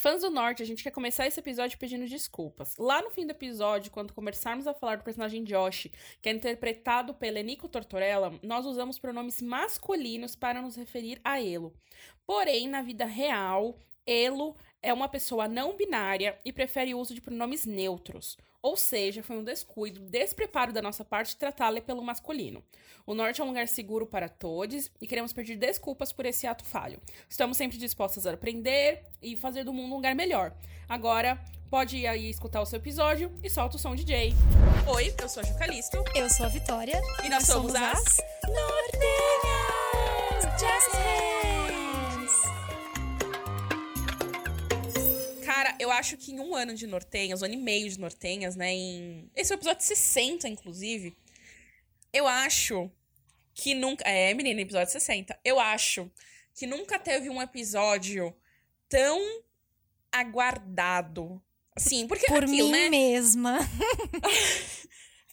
Fãs do Norte, a gente quer começar esse episódio pedindo desculpas. Lá no fim do episódio, quando começarmos a falar do personagem Josh, que é interpretado pelo Enico Tortorella, nós usamos pronomes masculinos para nos referir a Elo. Porém, na vida real, Elo é uma pessoa não binária e prefere o uso de pronomes neutros. Ou seja, foi um descuido, despreparo da nossa parte tratá-la pelo masculino. O norte é um lugar seguro para todos e queremos pedir desculpas por esse ato falho. Estamos sempre dispostas a aprender e fazer do mundo um lugar melhor. Agora, pode ir aí escutar o seu episódio e solta o som DJ. Oi, eu sou a Jucalisto. Eu sou a Vitória. E nós, nós somos, somos as... Nortenhas! Just Cara, eu acho que em um ano de Nortenhas, um ano e meio de Nortenhas, né? Em... Esse é o episódio 60, inclusive. Eu acho que nunca. É, menina, episódio 60. Eu acho que nunca teve um episódio tão aguardado. Assim, porque Por aquilo, mim né? mesma.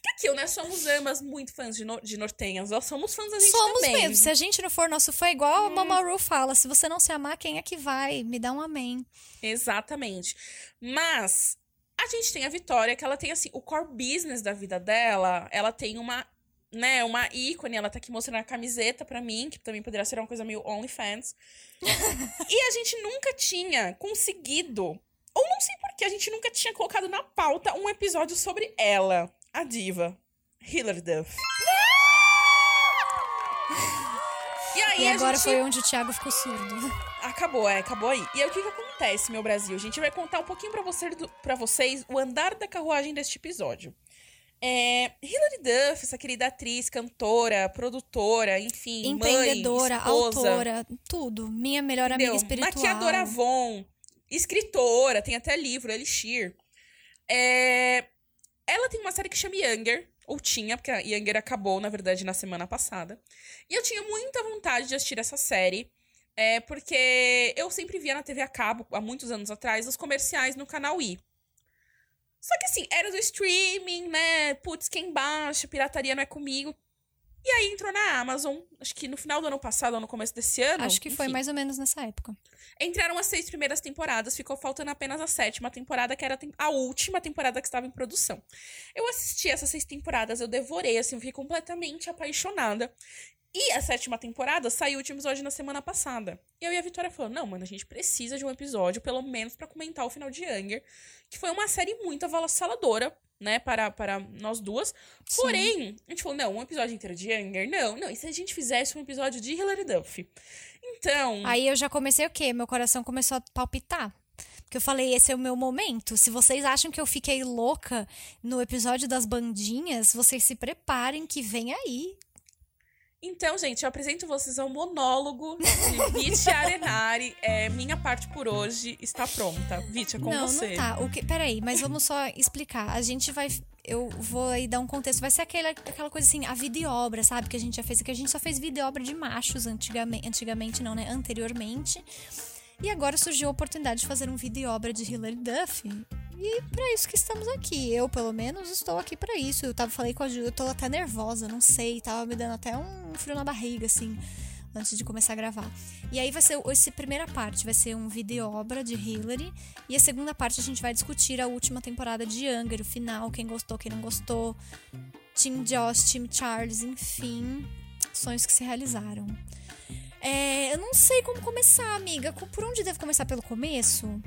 Porque aquilo, né? Somos ambas muito fãs de, no, de Nortenhas. Nós somos fãs da gente somos também. mesmo. Se a gente não for nosso fã, igual hum. a Mama Ru fala, se você não se amar, quem é que vai? Me dá um amém. Exatamente. Mas a gente tem a Vitória, que ela tem, assim, o core business da vida dela, ela tem uma, né, uma ícone, ela tá aqui mostrando a camiseta pra mim, que também poderia ser uma coisa meio OnlyFans. e a gente nunca tinha conseguido, ou não sei porquê, a gente nunca tinha colocado na pauta um episódio sobre ela a diva Hilary Duff. E, aí, e agora gente... foi onde o Thiago ficou surdo. Acabou, é, acabou aí. E aí o que, que acontece, meu Brasil? A gente vai contar um pouquinho pra, você, vocês o andar da carruagem deste episódio. É, Hilary Duff, essa querida atriz, cantora, produtora, enfim, empreendedora, mãe, esposa, autora, tudo. Minha melhor Entendeu? amiga espiritual. Maquiadora Avon, escritora, tem até livro, Elixir. É, ela tem uma série que chama Younger, ou tinha, porque a Younger acabou, na verdade, na semana passada. E eu tinha muita vontade de assistir essa série, é, porque eu sempre via na TV a cabo, há muitos anos atrás, os comerciais no canal I. Só que assim, era do streaming, né? Putz, quem baixa, pirataria não é comigo. E aí entrou na Amazon, acho que no final do ano passado ou no começo desse ano. Acho que enfim. foi mais ou menos nessa época. Entraram as seis primeiras temporadas, ficou faltando apenas a sétima temporada, que era a última temporada que estava em produção. Eu assisti essas seis temporadas, eu devorei, assim, eu fiquei completamente apaixonada. E a sétima temporada saiu o último episódio na semana passada. E eu e a Vitória falou: não, mano, a gente precisa de um episódio, pelo menos para comentar o final de Younger, que foi uma série muito avassaladora né, para, para nós duas. Sim. Porém, a gente falou, não, um episódio inteiro de Younger, não, não. E se a gente fizesse um episódio de Hilary Duff? Então... Aí eu já comecei o quê? Meu coração começou a palpitar. Porque eu falei, esse é o meu momento. Se vocês acham que eu fiquei louca no episódio das bandinhas, vocês se preparem que vem aí. Então, gente, eu apresento vocês ao monólogo de Viti Arenari. É, minha parte por hoje está pronta. Viti, é com não, você. Não, tá. O que, peraí, mas vamos só explicar. A gente vai. Eu vou aí dar um contexto. Vai ser aquela, aquela coisa assim, a vida e obra, sabe? Que a gente já fez. Que a gente só fez vida e obra de machos antigamente. Antigamente, não, né? Anteriormente. E agora surgiu a oportunidade de fazer um vídeo e obra de Hilary Duff. E para isso que estamos aqui. Eu, pelo menos, estou aqui para isso. Eu tava falei com a Ju, eu tô até nervosa, não sei, tava me dando até um frio na barriga assim, antes de começar a gravar. E aí vai ser essa primeira parte, vai ser um vídeo obra de Hillary, e a segunda parte a gente vai discutir a última temporada de Younger, o final, quem gostou, quem não gostou, Team Josh, Team Charles, enfim, sonhos que se realizaram. É, eu não sei como começar, amiga. Por onde devo começar? Pelo começo?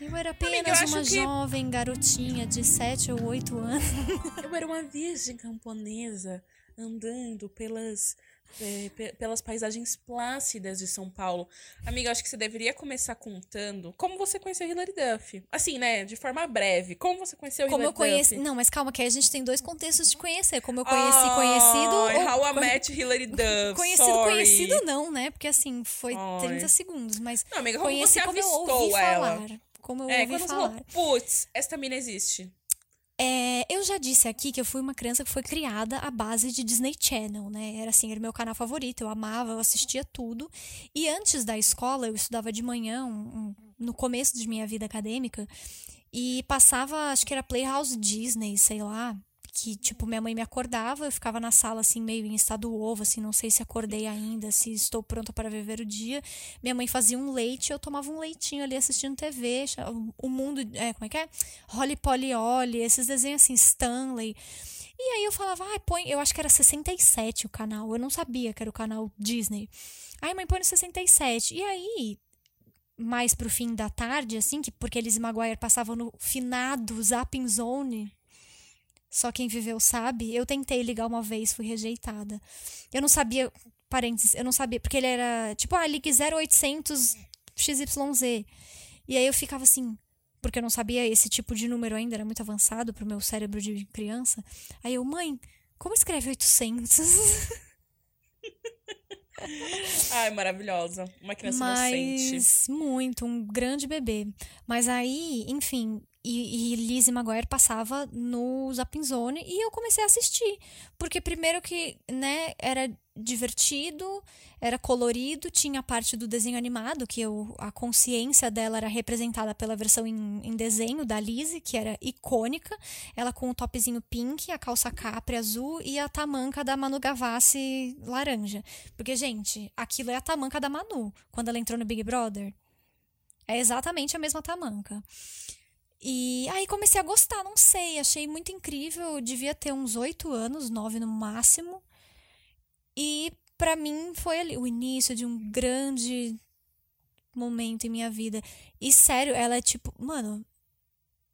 Eu era apenas Amiga, eu uma que... jovem garotinha de 7 ou 8 anos. Eu era uma virgem camponesa andando pelas é, pelas paisagens plácidas de São Paulo. Amiga, acho que você deveria começar contando como você conheceu Hilary Duff. Assim, né? De forma breve. Como você conheceu como Hilary eu conheci... Duff? Não, mas calma, que aí a gente tem dois contextos de conhecer. Como eu conheci oh, conhecido. How I Met Hilary Duff. conhecido, Sorry. conhecido não, né? Porque assim, foi oh. 30 segundos. Mas não, amiga, como conheci você como eu ouvi ela? falar. Como eu é, ouvi quando falar. Falou, Putz, esta mina existe. É, eu já disse aqui que eu fui uma criança que foi criada à base de Disney Channel, né? Era assim, era meu canal favorito, eu amava, eu assistia tudo. E antes da escola, eu estudava de manhã, um, um, no começo de minha vida acadêmica, e passava, acho que era Playhouse Disney, sei lá, que, tipo, minha mãe me acordava, eu ficava na sala, assim, meio em estado ovo, assim, não sei se acordei ainda, se estou pronta para viver o dia. Minha mãe fazia um leite, eu tomava um leitinho ali assistindo TV, o mundo, é, como é que é? Holly Polly Olly, esses desenhos assim, Stanley. E aí eu falava, ah, põe, eu acho que era 67 o canal, eu não sabia que era o canal Disney. Aí mãe põe no 67. E aí, mais pro fim da tarde, assim, que porque eles Maguire passavam no finado Zapping Zone. Só quem viveu sabe. Eu tentei ligar uma vez, fui rejeitada. Eu não sabia, parênteses, eu não sabia, porque ele era tipo, ah, ligue 0800 XYZ. E aí eu ficava assim, porque eu não sabia esse tipo de número ainda, era muito avançado pro meu cérebro de criança. Aí eu, mãe, como escreve 800? Ai, maravilhosa. Uma criança Mas, inocente. Muito, um grande bebê. Mas aí, enfim, e, e Lizzie Maguire passava no Zapping Zone e eu comecei a assistir. Porque primeiro que, né, era divertido, era colorido, tinha a parte do desenho animado, que eu, a consciência dela era representada pela versão em, em desenho da Lizzie, que era icônica. Ela com o topzinho pink, a calça capri azul e a tamanca da Manu Gavassi laranja. Porque, gente, aquilo é a tamanca da Manu, quando ela entrou no Big Brother. É exatamente a mesma tamanca. E aí comecei a gostar, não sei, achei muito incrível. Eu devia ter uns oito anos, nove no máximo. E para mim foi ali o início de um grande momento em minha vida. E sério, ela é tipo, mano,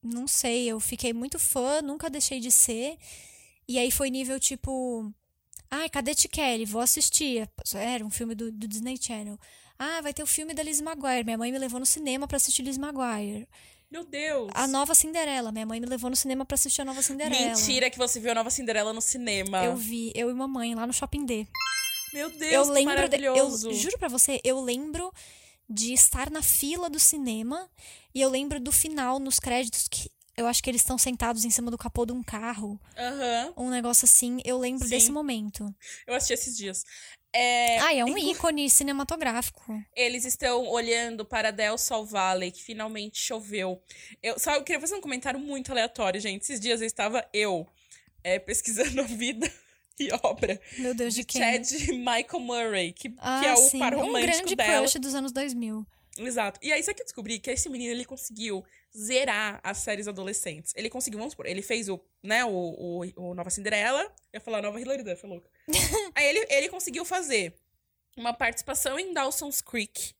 não sei, eu fiquei muito fã, nunca deixei de ser. E aí foi nível tipo, ai, cadê Kelly? Vou assistir. Era um filme do, do Disney Channel. Ah, vai ter o filme da Liz Maguire. Minha mãe me levou no cinema para assistir Liz Maguire. Meu Deus. A nova Cinderela. Minha mãe me levou no cinema para assistir a nova Cinderela. Mentira que você viu a nova Cinderela no cinema. Eu vi, eu e mamãe lá no Shopping D. Meu Deus, eu que lembro maravilhoso. De, eu juro para você, eu lembro de estar na fila do cinema e eu lembro do final nos créditos que eu acho que eles estão sentados em cima do capô de um carro. Uhum. Um negócio assim. Eu lembro Sim. desse momento. Eu assisti esses dias. É... Ah, é um ícone cinematográfico. Eles estão olhando para Del Sol Valley, que finalmente choveu. Eu só eu queria fazer um comentário muito aleatório, gente. Esses dias eu estava eu é, pesquisando a vida e obra Meu Deus, de, de quem? Chad Michael Murray, que, ah, que é o sim. par romântico um grande dela. crush dos anos 2000. Exato. E aí, só que eu descobri que esse menino, ele conseguiu zerar as séries adolescentes. Ele conseguiu, vamos supor, ele fez o, né, o, o, o Nova Cinderela. Eu ia falar Nova Hilary Duff, é louca. aí ele, ele conseguiu fazer uma participação em Dawson's Creek.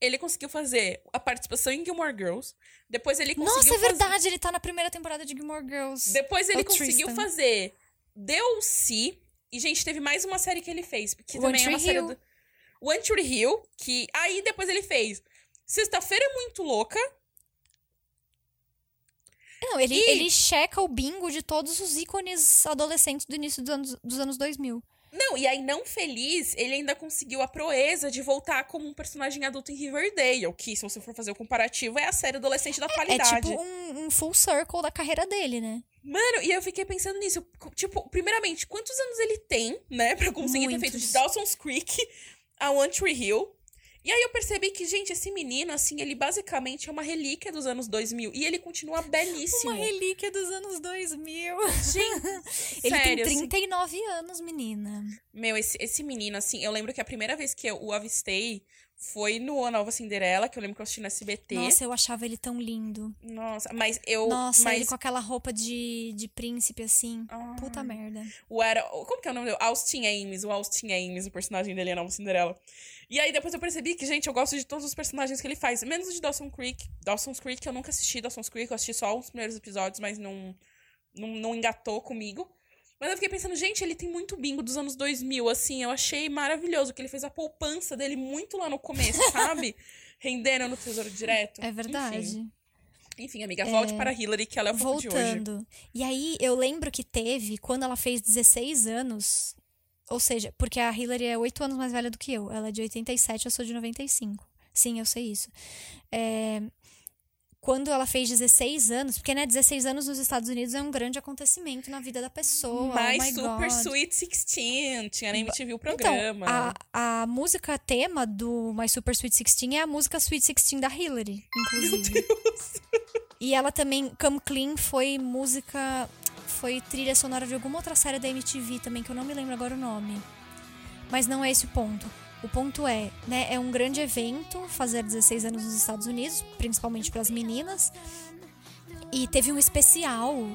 Ele conseguiu fazer a participação em Gilmore Girls. Depois ele conseguiu Nossa, é fazer... verdade, ele tá na primeira temporada de Gilmore Girls. Depois ele O conseguiu Tristan. fazer DLC. E, gente, teve mais uma série que ele fez. Que One também é uma Tree série Hill. do... One Tree Hill. Que... Aí, depois ele fez Sexta-feira é Muito Louca. Não, ele, E- ele checa o bingo de todos os ícones adolescentes do início dos anos, dos anos 2000. Não, e aí, não feliz, ele ainda conseguiu a proeza de voltar como um personagem adulto em Riverdale. Que, se você for fazer o comparativo, é a série adolescente da É atualidade. tipo um, um full circle da carreira dele, né? Mano, e eu fiquei pensando nisso. Tipo, primeiramente, quantos anos ele tem, né? Pra conseguir ter feito de Muitos. Dawson's Creek a One Tree Hill. E aí eu percebi que, gente, esse menino, assim, ele basicamente é uma relíquia dos anos 2000. E ele continua belíssimo. Uma relíquia dos anos 2000. Gente, Ele sério, tem assim, 39 anos, menina. Meu, esse, esse menino, assim, eu lembro que a primeira vez que eu o avistei foi no A Nova Cinderela, que eu lembro que eu assisti no SBT. Nossa, eu achava ele tão lindo. Nossa, mas eu. Nossa, mas ele com aquela roupa de, de príncipe, assim. Ah. Puta merda. o era. Como que é o nome dele? Austin Ames. O Austin Ames, o personagem dele é a Nova Cinderela. E aí depois eu percebi que, gente, eu gosto de todos os personagens que ele faz. Menos o de Dawson Creek. Dawson's Creek, eu nunca assisti Dawson's Creek, eu assisti só os primeiros episódios, mas não, não, não engatou comigo. Mas eu fiquei pensando, gente, ele tem muito bingo dos anos 2000, assim, eu achei maravilhoso que ele fez a poupança dele muito lá no começo, sabe? Rendendo no Tesouro Direto. É verdade. Enfim, Enfim, amiga, volte para Hillary, que ela é o foco de hoje. Voltando. E aí, eu lembro que teve, quando ela fez 16 anos, ou seja, porque a Hillary é 8 anos mais velha do que eu. Ela é de 87, eu sou de 95. Sim, eu sei isso. É, quando ela fez 16 anos, porque, né, 16 anos nos Estados Unidos é um grande acontecimento na vida da pessoa. Mais oh my Super God. Sweet 16. Tinha na MTV o Então, programa. a, a música tema do My Super Sweet 16 é a música Sweet 16 da Hillary, inclusive. E ela também, Come Clean, foi música. foi trilha sonora de alguma outra série da MTV também, que eu não me lembro agora o nome. Mas não é esse o ponto. O ponto é, né, é um grande evento fazer 16 anos nos Estados Unidos, principalmente para as meninas. E teve um especial,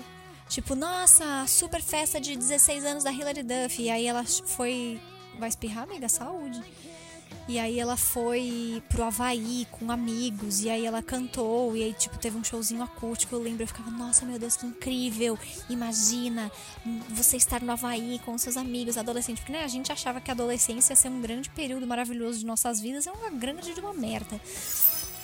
tipo, nossa, super festa de 16 anos da Hilary Duff. E aí ela foi. Vai espirrar, amiga? Saúde. E aí ela foi pro Havaí com amigos, e aí ela cantou, e aí, tipo, teve um showzinho acústico, eu lembro, eu ficava, nossa, meu Deus, que incrível! Imagina você estar no Havaí com seus amigos, adolescente. Porque, né, a gente achava que a adolescência ia ser um grande período maravilhoso de nossas vidas, é uma grande de uma merda.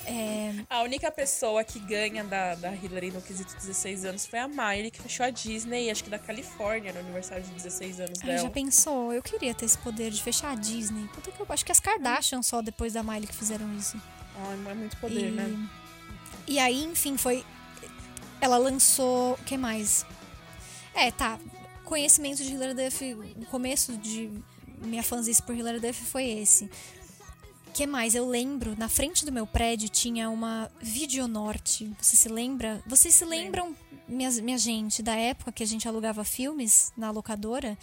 É... A única pessoa que ganha da, da Hillary no quesito 16 anos foi a Miley, que fechou a Disney, acho que da Califórnia, no aniversário de 16 anos dela. Ai, já pensou? Eu queria ter esse poder de fechar a Disney. Puta que eu acho que as Kardashian só depois da Miley que fizeram isso. Ai, é muito poder, e... né? E aí, enfim, foi. Ela lançou. O que mais? É, tá. Conhecimento de Hilary Duff. O começo de minha fanzice por Hilary Duff foi esse que mais? Eu lembro, na frente do meu prédio tinha uma Videonorte. Você se lembra? Vocês se lembram, minha, minha gente, da época que a gente alugava filmes na locadora?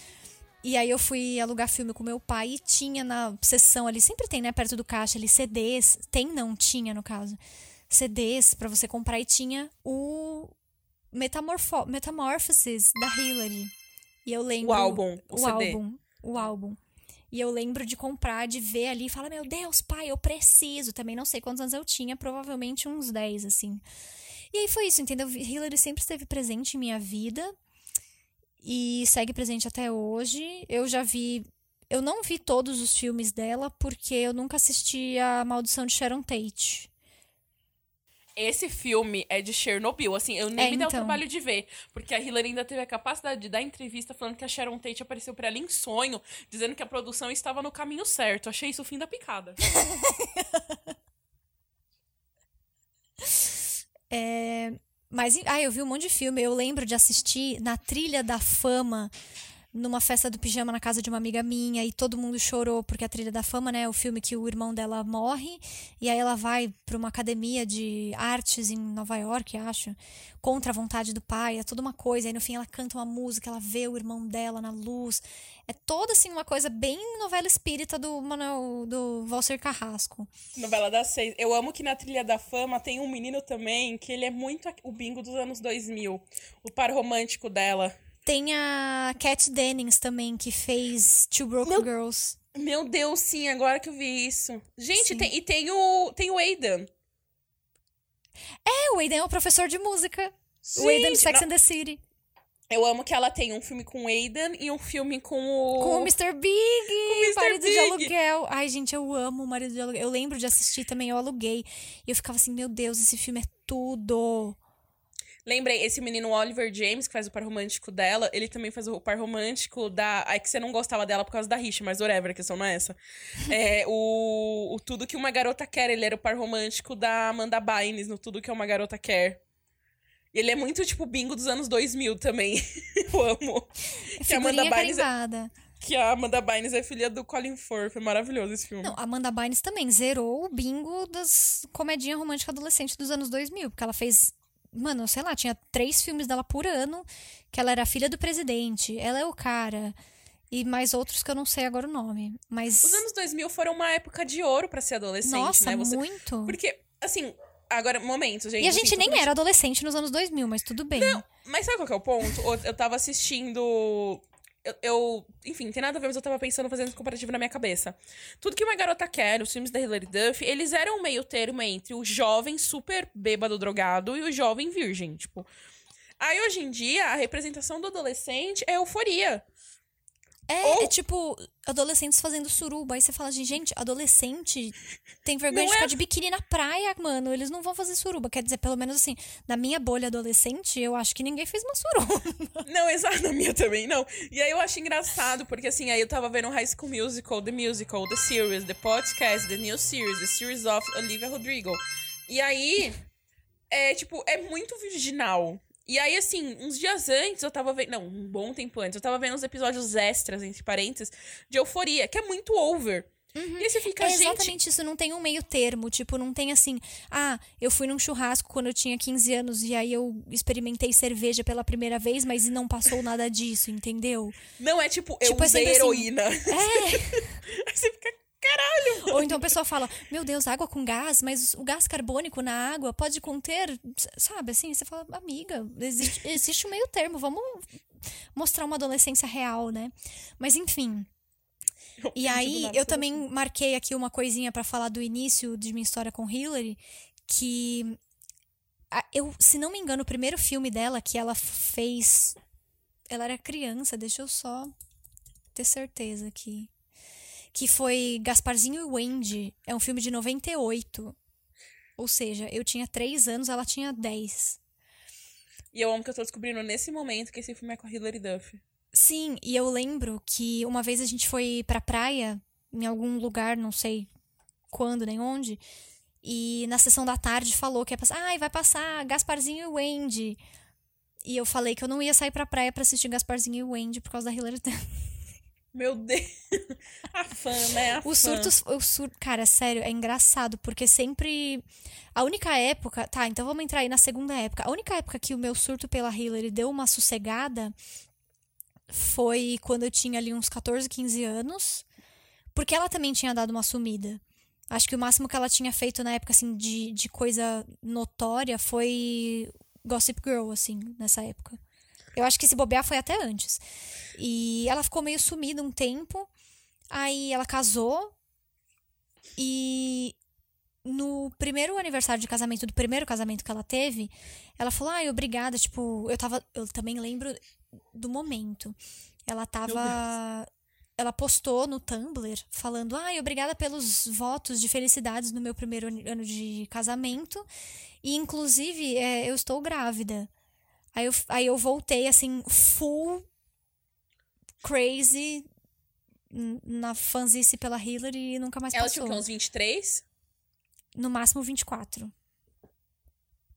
E aí eu fui alugar filme com meu pai e tinha na sessão ali, sempre tem, né, perto do caixa ali, CDs. Tem, não, tinha no caso. CDs para você comprar e tinha o Metamorfo Metamorphosis da Hillary. E eu lembro. O álbum. O, o álbum. O álbum. E eu lembro de comprar, de ver ali e falar: Meu Deus, pai, eu preciso. Também não sei quantos anos eu tinha, provavelmente uns 10, assim. E aí foi isso, entendeu? Hillary sempre esteve presente em minha vida e segue presente até hoje. Eu já vi. Eu não vi todos os filmes dela porque eu nunca assisti a Maldição de Sharon Tate. Esse filme é de Chernobyl, assim, eu nem é, me dei então. o trabalho de ver. Porque a Hillary ainda teve a capacidade de dar entrevista falando que a Sharon Tate apareceu pra ela em sonho, dizendo que a produção estava no caminho certo. Achei isso o fim da picada. é, mas, ah, eu vi um monte de filme. Eu lembro de assistir na Trilha da Fama numa festa do pijama na casa de uma amiga minha e todo mundo chorou porque a Trilha da Fama, né, é o filme que o irmão dela morre e aí ela vai para uma academia de artes em Nova York, acho, contra a vontade do pai, é toda uma coisa, aí no fim ela canta uma música, ela vê o irmão dela na luz. É toda assim uma coisa bem novela espírita do Manuel do Valser Carrasco. Novela das seis. Eu amo que na Trilha da Fama tem um menino também que ele é muito o bingo dos anos 2000, o par romântico dela. Tem a Cat Dennings também, que fez Two Broke Meu... Girls. Meu Deus, sim, agora que eu vi isso. Gente, tem, e tem o, tem o Aidan. É, o Aidan é o professor de música. O Aidan de Sex não... and the City. Eu amo que ela tem um filme com o Aidan e um filme com o. Com o Mr. Big! Com o Mr. Marido Big. de aluguel. Ai, gente, eu amo o Marido de aluguel. Eu lembro de assistir também, eu aluguei. E eu ficava assim, meu Deus, esse filme é tudo. Lembrei, esse menino Oliver James, que faz o par romântico dela, ele também faz o par romântico da. Ai, que você não gostava dela por causa da rixa, mas whatever, a questão não é essa. é o, o Tudo Que Uma Garota Quer. Ele era o par romântico da Amanda Bynes no Tudo Que Uma Garota Quer. Ele é muito, tipo, bingo dos anos 2000 também. Eu amo. É que a Amanda Bynes. É... Que a Amanda Bynes é filha do Colin Firth. É maravilhoso esse filme. Não, a Amanda Bynes também zerou o bingo das comedinha romântica adolescente dos anos 2000. Porque ela fez Mano, sei lá, tinha três filmes dela por ano, que ela era filha do presidente, ela é o cara. E mais outros que eu não sei agora o nome. Mas. Os anos 2000 foram uma época de ouro para ser adolescente, Nossa, né? Você... muito. Porque, assim, agora, momento, gente. E a gente assim, nem era adolescente nos anos 2000, mas tudo bem. Não, mas sabe qual que é o ponto? Eu tava assistindo eu, eu, enfim, tem nada a ver, mas eu tava pensando, fazendo esse comparativo na minha cabeça. Tudo que uma garota quer, os filmes da Hilary Duff, eles eram um meio termo entre o jovem super bêbado drogado e o jovem virgem, tipo. Aí hoje em dia, a representação do adolescente é euforia. É, Ou... é tipo, adolescentes fazendo suruba. Aí você fala assim, gente, adolescente tem vergonha não de ficar é... de biquíni na praia, mano. Eles não vão fazer suruba. Quer dizer, pelo menos assim, na minha bolha adolescente, eu acho que ninguém fez uma suruba. Não, exato, na minha também, não. E aí eu acho engraçado, porque assim, aí eu tava vendo High School Musical, The Musical, The Series, The Podcast, The New Series, The Series of Olivia Rodrigo. E aí, é tipo, é muito virginal. E aí, assim, uns dias antes eu tava vendo. Não, um bom tempo antes, eu tava vendo uns episódios extras, entre parênteses, de euforia, que é muito over. Uhum. E aí você fica, é gente... exatamente isso, não tem um meio termo. Tipo, não tem assim, ah, eu fui num churrasco quando eu tinha 15 anos e aí eu experimentei cerveja pela primeira vez, mas não passou nada disso, entendeu? Não é tipo, eu tipo, é usei é heroína. Assim, é. aí você fica, caralho! Ou então a pessoa fala, meu Deus, água com gás, mas o gás carbônico na água pode conter, sabe, assim, você fala, amiga, existe, existe um meio termo, vamos mostrar uma adolescência real, né? Mas enfim... E aí, eu também marquei aqui uma coisinha para falar do início de minha história com Hillary, que eu, se não me engano, o primeiro filme dela que ela fez, ela era criança, deixa eu só ter certeza aqui. Que foi Gasparzinho e Wendy. É um filme de 98. Ou seja, eu tinha 3 anos, ela tinha 10. E eu amo que eu tô descobrindo nesse momento que esse filme é com a Hilary Duff. Sim, e eu lembro que uma vez a gente foi pra praia, em algum lugar, não sei quando nem onde, e na sessão da tarde falou que ia passar, ai, vai passar Gasparzinho e Wendy. E eu falei que eu não ia sair pra praia pra assistir Gasparzinho e Wendy por causa da Hillary Meu Deus. A fã, né? A o surto, o surto, cara, sério, é engraçado, porque sempre. A única época. Tá, então vamos entrar aí na segunda época. A única época que o meu surto pela Hillary deu uma sossegada foi quando eu tinha ali uns 14, 15 anos, porque ela também tinha dado uma sumida. Acho que o máximo que ela tinha feito na época, assim, de, de coisa notória foi Gossip Girl, assim, nessa época. Eu acho que esse bobear foi até antes. E ela ficou meio sumida um tempo. Aí ela casou. E no primeiro aniversário de casamento, do primeiro casamento que ela teve, ela falou: ai, obrigada. Tipo, eu tava. Eu também lembro do momento. Ela tava. Ela postou no Tumblr falando: ai, obrigada pelos votos de felicidades no meu primeiro ano de casamento. E, inclusive, é, eu estou grávida. Aí eu, aí eu voltei, assim, full crazy na fanzice pela Hillary e nunca mais Ela passou. Ela tinha uns 23? No máximo 24.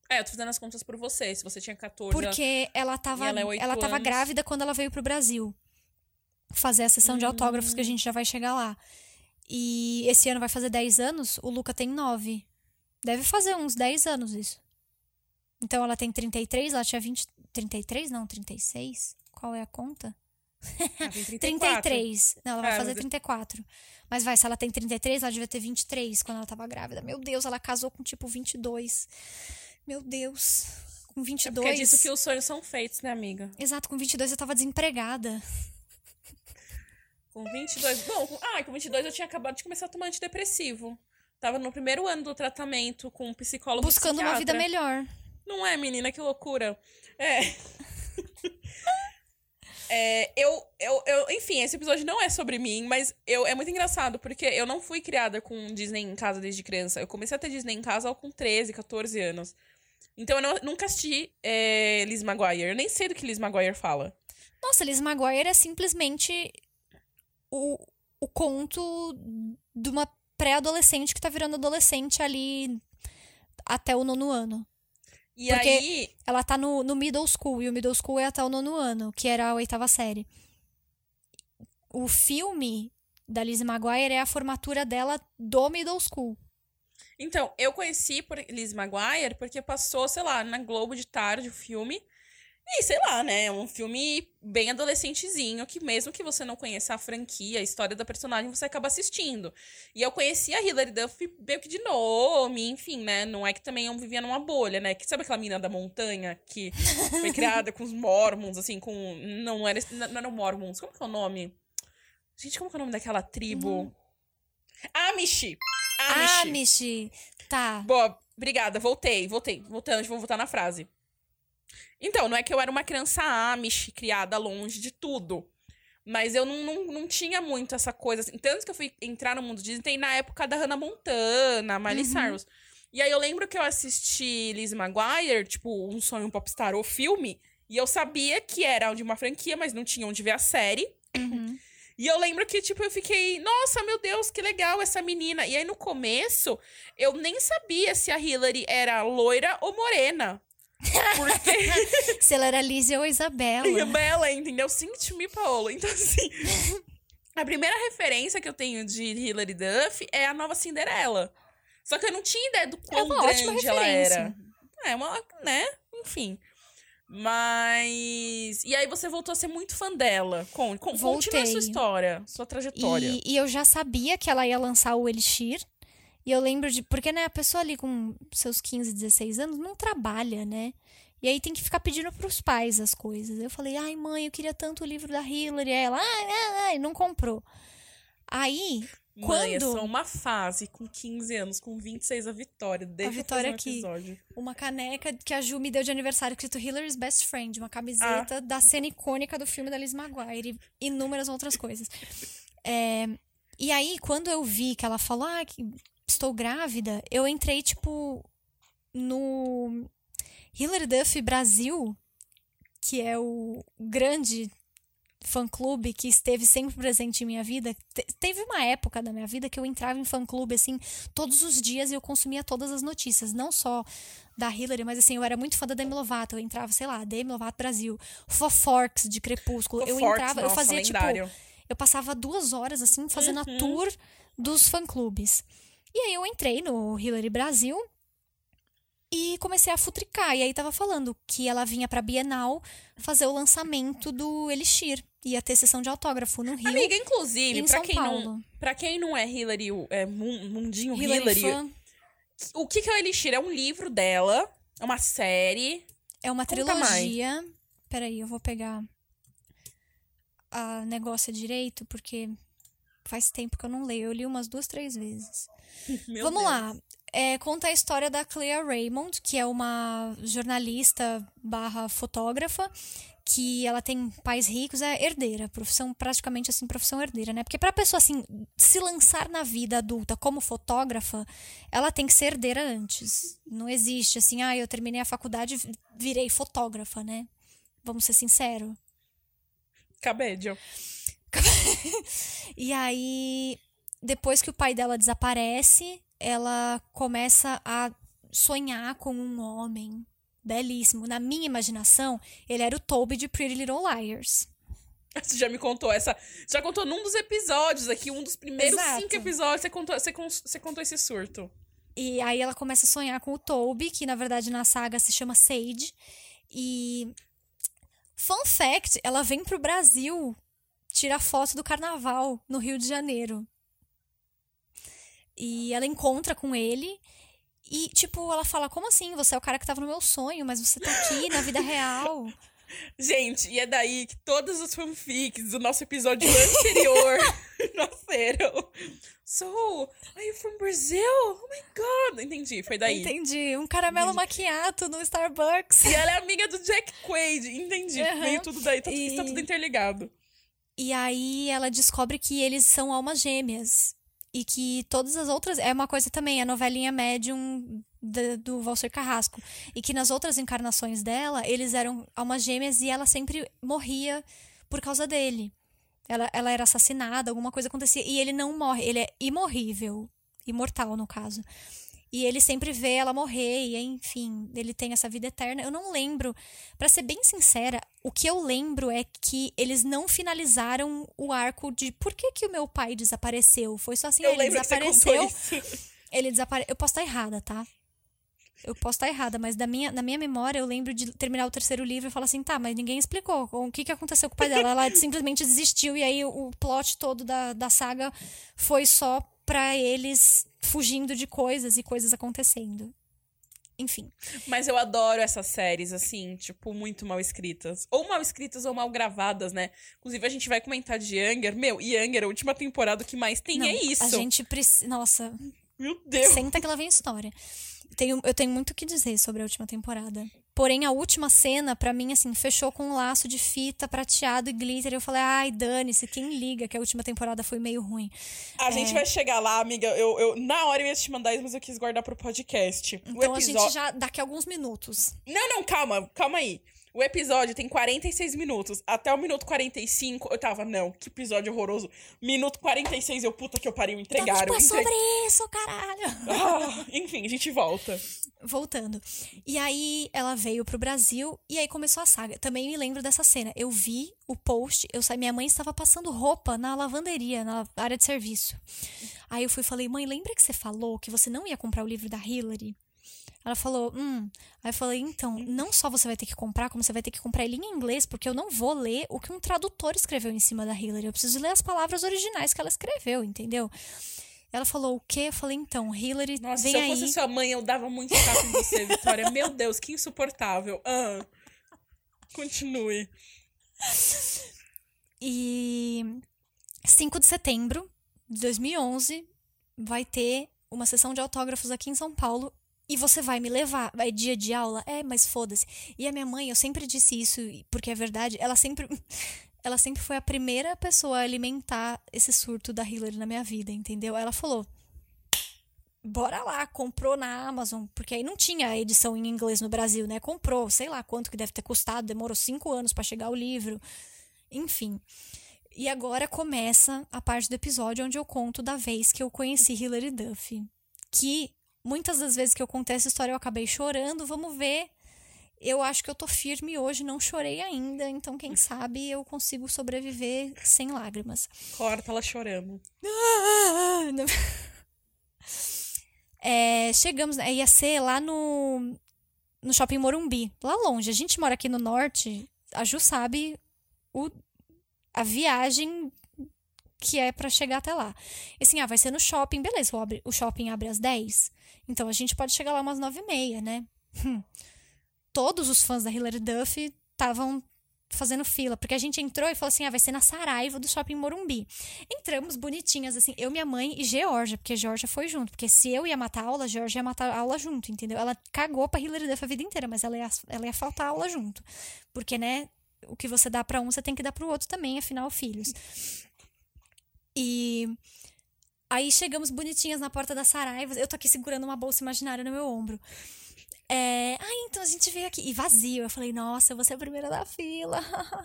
É, eu tô fazendo as contas por você. Se você tinha 14. Porque ela tava, ela, é ela tava grávida quando ela veio pro Brasil. Fazer a sessão hum. de autógrafos que a gente já vai chegar lá. E esse ano vai fazer 10 anos, o Luca tem 9. Deve fazer uns 10 anos isso. Então ela tem 33, ela tinha 20. 33? Não, 36? Qual é a conta? Ah, 33. Não, ela vai é, fazer mas... 34. Mas vai, se ela tem 33, ela devia ter 23 quando ela tava grávida. Meu Deus, ela casou com tipo 22. Meu Deus. Com 22. É é disso que os sonhos são feitos, né, amiga? Exato, com 22 eu tava desempregada. Com 22. Bom, com... ah, com 22 eu tinha acabado de começar a tomar antidepressivo. Tava no primeiro ano do tratamento com um psicólogo. Buscando uma vida melhor. Não é, menina? Que loucura. É. É, eu, eu, eu, enfim, esse episódio não é sobre mim, mas eu, é muito engraçado, porque eu não fui criada com Disney em casa desde criança. Eu comecei a ter Disney em casa com 13, 14 anos. Então eu não, nunca assisti é, Liz Maguire. Eu nem sei do que Liz Maguire fala. Nossa, Liz Maguire é simplesmente o, o conto de uma pré-adolescente que tá virando adolescente ali até o nono ano. E Porque aí. Ela tá no, no middle school, e o middle school é até o nono ano, que era a oitava série. O filme da Lizzie Maguire é a formatura dela do middle school. Então, eu conheci por Liz Maguire porque passou, sei lá, na Globo de tarde o filme. E sei lá, né? É um filme bem adolescentezinho, que mesmo que você não conheça a franquia, a história da personagem, você acaba assistindo. E eu conheci a Hilary Duff meio que de nome, enfim, né? Não é que também eu vivia numa bolha, né? Que sabe aquela menina da montanha que foi criada com os Mormons, assim, com. Não, não era. Não eram Mormons. Como que é o nome? Gente, como que é o nome daquela tribo? Hum. Amish! Amish. Amish. Tá. Boa, obrigada. Voltei, voltei. Voltando, vou voltar na frase. Então, não é que eu era uma criança Amish, criada longe de tudo. Mas eu não, não, não tinha muito essa coisa. Assim. Tanto que eu fui entrar no mundo Disney na época da Hannah Montana, Miley uhum. Cyrus. E aí eu lembro que eu assisti Lizzie McGuire, tipo, Um Sonho um Popstar, o filme. E eu sabia que era de uma franquia, mas não tinha onde ver a série. Uhum. E eu lembro que, tipo, eu fiquei, nossa, meu Deus, que legal essa menina. E aí, no começo, eu nem sabia se a Hillary era loira ou morena. Porque... se ela era Lízia ou Isabela. Isabela, entendeu? Sing to me, Paolo. Então, assim. A primeira referência que eu tenho de Hilary Duff é a nova Cinderela. Só que eu não tinha ideia do quão ótima grande ela era. É uma, né? Enfim. Mas. E aí você voltou a ser muito fã dela. Con con continua a Voltei. sua história, sua trajetória. E, e eu já sabia que ela ia lançar o Elixir. E eu lembro de. Porque, né, a pessoa ali com seus 15, 16 anos não trabalha, né? E aí tem que ficar pedindo pros pais as coisas. Eu falei, ai, mãe, eu queria tanto o livro da Hillary. Aí ela, ai, ai, ai, não comprou. Aí, Mãe, é quando- só uma fase com 15 anos, com 26 a Vitória. Deixa A Vitória um aqui. episódio. uma caneca que a Ju me deu de aniversário escrito Hillary's Best Friend, uma camiseta da cena icônica do filme da Liz Maguire e inúmeras outras coisas. É, e aí, quando eu vi que ela falou, ah, que estou grávida, eu entrei, tipo, no Hillary Duff Brasil, que é o grande fã-clube que esteve sempre presente em minha vida. Te- teve uma época da minha vida que eu entrava em fã-clube, assim, todos os dias e eu consumia todas as notícias, não só da Hillary, mas assim, eu era muito fã da Demi Lovato, eu entrava, sei lá, Demi Lovato Brasil, Foforks de Crepúsculo, eu entrava, eu nossa, fazia lendário. tipo, eu passava duas horas assim fazendo Uhum. a tour dos fã-clubes. E aí eu entrei no Hillary Brasil e comecei a futricar. E aí tava falando que ela vinha pra Bienal fazer o lançamento do Elixir. Ia ter sessão de autógrafo no Rio. Amiga, inclusive, São quem, Paulo. não, pra quem não é Hillary, é Mun- Mundinho Hillary, Hillary, fã o que, que é o Elixir? É um livro dela, é uma série. é uma Conta mais. trilogia. Peraí, eu vou pegar a negócio direito, porque faz tempo que eu não leio. Eu li umas duas, três vezes. Meu Vamos Deus. lá. É, conta a história da Clea Raymond, que é uma jornalista barra fotógrafa, que ela tem pais ricos, é herdeira, profissão praticamente assim, profissão herdeira, né? Porque pra pessoa assim se lançar na vida adulta como fotógrafa, ela tem que ser herdeira antes. Não existe assim, ah, eu terminei a faculdade e virei fotógrafa, né? Vamos ser sinceros. E aí, depois que o pai dela desaparece, ela começa a sonhar com um homem belíssimo. Na minha imaginação, ele era o Toby de Pretty Little Liars. Você já me contou essa. Já contou num dos episódios aqui, um dos primeiros Exato. cinco episódios, você contou, você, você contou esse surto. E aí ela começa a sonhar com o Toby, que na verdade na saga se chama Sage. E fun fact, ela vem pro Brasil tirar foto do carnaval no Rio de Janeiro. E ela encontra com ele e tipo, ela fala: "Como assim? Você é o cara que tava no meu sonho, mas você tá aqui na vida real". Gente, e é daí que todas as fanfics do nosso episódio anterior nasceram. So, are you from Brazil? Oh my god! Entendi, foi daí. Entendi. Um caramelo macchiato no Starbucks. E ela é amiga do Jack Quaid, entendi. Aham. Veio tudo daí, tá, E- está tudo interligado. E aí ela descobre que eles são almas gêmeas. E que todas as outras. É uma coisa também, a novelinha médium da- do Valser Carrasco. E que nas outras encarnações dela, eles eram almas gêmeas e ela sempre morria por causa dele. Ela, ela era assassinada, alguma coisa acontecia. E ele não morre, ele é imorrível. Imortal, no caso. E ele sempre vê ela morrer, e enfim, ele tem essa vida eterna. Eu não lembro, Pra ser bem sincera, o que eu lembro é que eles não finalizaram o arco de por que, que o meu pai desapareceu. Foi só assim, Eu ele desapareceu. Ele desapareceu. Eu posso estar errada, tá? Eu posso estar errada, mas da minha, na minha memória eu lembro de terminar o terceiro livro e falar assim, tá, mas ninguém explicou o que, que aconteceu com o pai dela. Ela simplesmente desistiu e aí o, plot todo da, da saga foi só pra eles fugindo de coisas e coisas acontecendo. Enfim. Mas eu adoro essas séries, assim, tipo, muito mal escritas. Ou mal escritas ou mal gravadas, né? Inclusive, a gente vai comentar de Younger. Meu, Younger, a última temporada que mais tem Não, é isso. A gente precisa. Nossa, Meu Deus. Senta que lá vem história. Tenho, eu tenho muito o que dizer sobre a última temporada. Porém, a última cena, pra mim, assim, fechou com um laço de fita prateado e glitter. E eu falei, ai, dane-se, quem liga que a última temporada foi meio ruim. A gente vai chegar lá, amiga. Eu, eu, na hora eu ia te mandar isso, mas eu quis guardar pro podcast. Então o a episódio... gente já, daqui a alguns minutos. Não, não, calma, calma aí. O episódio tem 46 minutos. Até o minuto 45, eu tava, não, que episódio horroroso. Minuto 46, eu, puta que eu pariu, entregaram. Então, tipo, é sobre isso, caralho. Ah, enfim, a gente volta. Voltando. E aí ela veio pro Brasil e aí começou a saga. Também me lembro dessa cena. Eu vi o post, eu minha mãe estava passando roupa na lavanderia, na área de serviço. Aí eu fui e falei, mãe, lembra que você falou que você não ia comprar o livro da Hillary? Ela falou, hum. Aí eu falei, então, não só você vai ter que comprar, como você vai ter que comprar ele em inglês, porque eu não vou ler o que um tradutor escreveu em cima da Hillary. Eu preciso ler as palavras originais que ela escreveu, entendeu? Ela falou o quê? Eu falei, então, Hillary, Nossa, vem se eu aí. fosse sua mãe, eu dava muito saco em você, Vitória. Meu Deus, que insuportável. Ah, continue. E 5 de setembro de 2011 vai ter uma sessão de autógrafos aqui em São Paulo e você vai me levar. É dia de aula? É, mas foda-se. E a minha mãe, eu sempre disse isso, porque é verdade, ela sempre. Ela sempre foi a primeira pessoa a alimentar esse surto da Hillary na minha vida, entendeu? Ela falou: bora lá, comprou na Amazon, porque aí não tinha edição em inglês no Brasil, né? Comprou, sei lá quanto que deve ter custado, demorou cinco anos para chegar o livro, enfim. E agora começa a parte do episódio onde eu conto da vez que eu conheci Hilary Duff. Que muitas das vezes que eu contei essa história eu acabei chorando. Vamos ver. Eu acho que eu tô firme hoje, não chorei ainda. Então, quem sabe eu consigo sobreviver sem lágrimas. Corta ela chorando. É, chegamos, né, ia ser lá no, no shopping Morumbi, lá longe. A gente mora aqui no norte, a Ju sabe o, a viagem que é para chegar até lá. E assim, ah, vai ser no shopping, beleza, o, shopping abre às 10, então a gente pode chegar lá umas 9 e meia, né? Hum. Todos os fãs da Hilary Duff estavam fazendo fila, porque a gente entrou e falou assim: ah, vai ser na Saraiva do Shopping Morumbi. Entramos bonitinhas, assim, eu, minha mãe e Georgia, porque Georgia foi junto. Porque se eu ia matar a aula, Georgia ia matar aula junto, entendeu? Ela cagou pra Hilary Duff a vida inteira, mas ela ia, ela ia faltar aula junto. Porque, né, o que você dá para um, você tem que dar pro outro também, afinal, filhos. E aí chegamos bonitinhas na porta da Saraiva. Eu tô aqui segurando uma bolsa imaginária no meu ombro. É, ah, então a gente veio aqui. E vazio. Eu falei, nossa, eu vou ser a primeira da fila.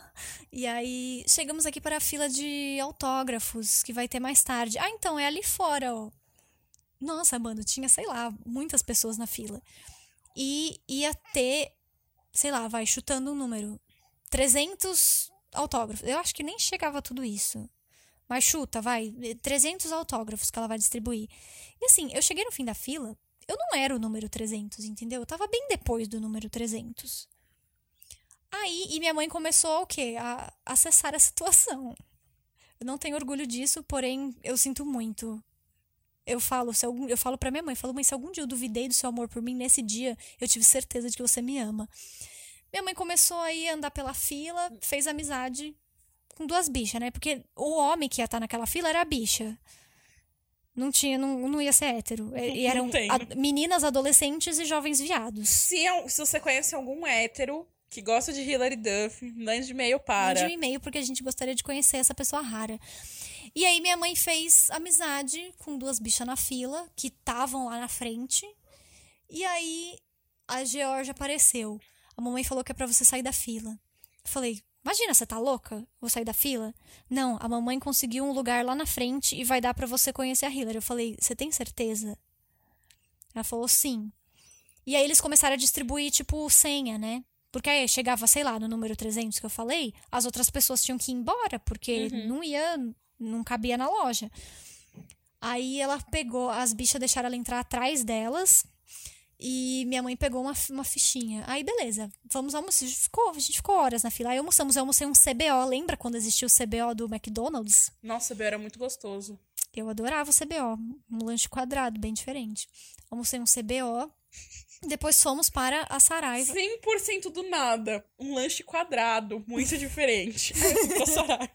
e aí chegamos aqui para a fila de autógrafos, que vai ter mais tarde. Ah, então é ali fora, ó. Nossa, mano, tinha, sei lá, muitas pessoas na fila. E ia ter, sei lá, vai chutando um número. 300 autógrafos. Eu acho que nem chegava tudo isso. Mas chuta, vai. 300 autógrafos que ela vai distribuir. E assim, eu cheguei no fim da fila, eu não era o número 300, entendeu? Eu tava bem depois do número 300. Aí, e minha mãe começou o quê? A acessar a situação. Eu não tenho orgulho disso, porém eu sinto muito. Eu falo, se algum, eu falo para minha mãe, falo, mãe, se algum dia eu duvidei do seu amor por mim, nesse dia eu tive certeza de que você me ama. Minha mãe começou aí a andar pela fila, fez amizade com duas bichas, né? Porque o homem que ia estar naquela fila era a bicha. Não tinha, não, não ia ser hétero. E eram meninas, adolescentes e jovens viados. Se, é se você conhece algum hétero que gosta de Hilary Duff, mande e-mail para. Mande um e-mail porque a gente gostaria de conhecer essa pessoa rara. E aí minha mãe fez amizade com duas bichas na fila que estavam lá na frente. E aí a Georgia apareceu. A mamãe falou que é para você sair da fila. Eu falei: Imagina, você tá louca? Vou sair da fila? Não, a mamãe conseguiu um lugar lá na frente e vai dar para você conhecer a Hillary. Eu falei, você tem certeza? Ela falou, sim. E aí eles começaram a distribuir, tipo, senha, né? Porque aí chegava, sei lá, no número 300 que eu falei, as outras pessoas tinham que ir embora, porque uhum. não ia, não cabia na loja. Aí ela pegou, as bichas deixaram ela entrar atrás delas e minha mãe pegou uma, uma fichinha. Aí, beleza, vamos almoçar. A gente ficou, a gente ficou horas na fila. Aí almoçamos, eu almocei um CBO. Lembra quando existiu o CBO do McDonald's? Nossa, o CBO era muito gostoso. Eu adorava o CBO. Um lanche quadrado, bem diferente. Almocei um CBO. Depois fomos para a Saraiva. 100% do nada. Um lanche quadrado, muito diferente. Aí eu fui pra Saraiva.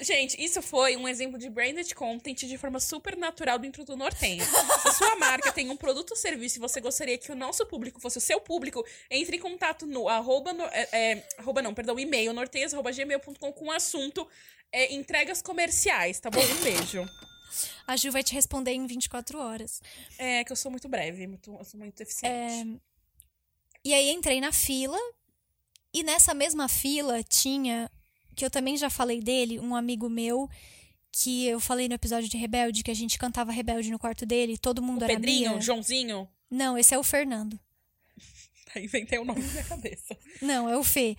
Gente, isso foi um exemplo de branded content de forma super natural dentro do Nortenho. Se a sua marca tem um produto ou serviço e você gostaria que o nosso público fosse o seu público, entre em contato no arroba, no, é, é, arroba não, perdão, e-mail, norteias.gmail.com com o assunto é, entregas comerciais, tá bom? Um beijo. A Ju vai te responder em 24 horas. É, que eu sou muito breve, muito, eu sou muito eficiente. É... E aí entrei na fila E nessa mesma fila tinha, que eu também já falei dele, um amigo meu que eu falei no episódio de Rebelde, que a gente cantava Rebelde no quarto dele, todo mundo O era Pedrinho, Mia. Joãozinho. Não, esse é o Fernando. Aí inventei o nome na minha cabeça. Não, é o Fê.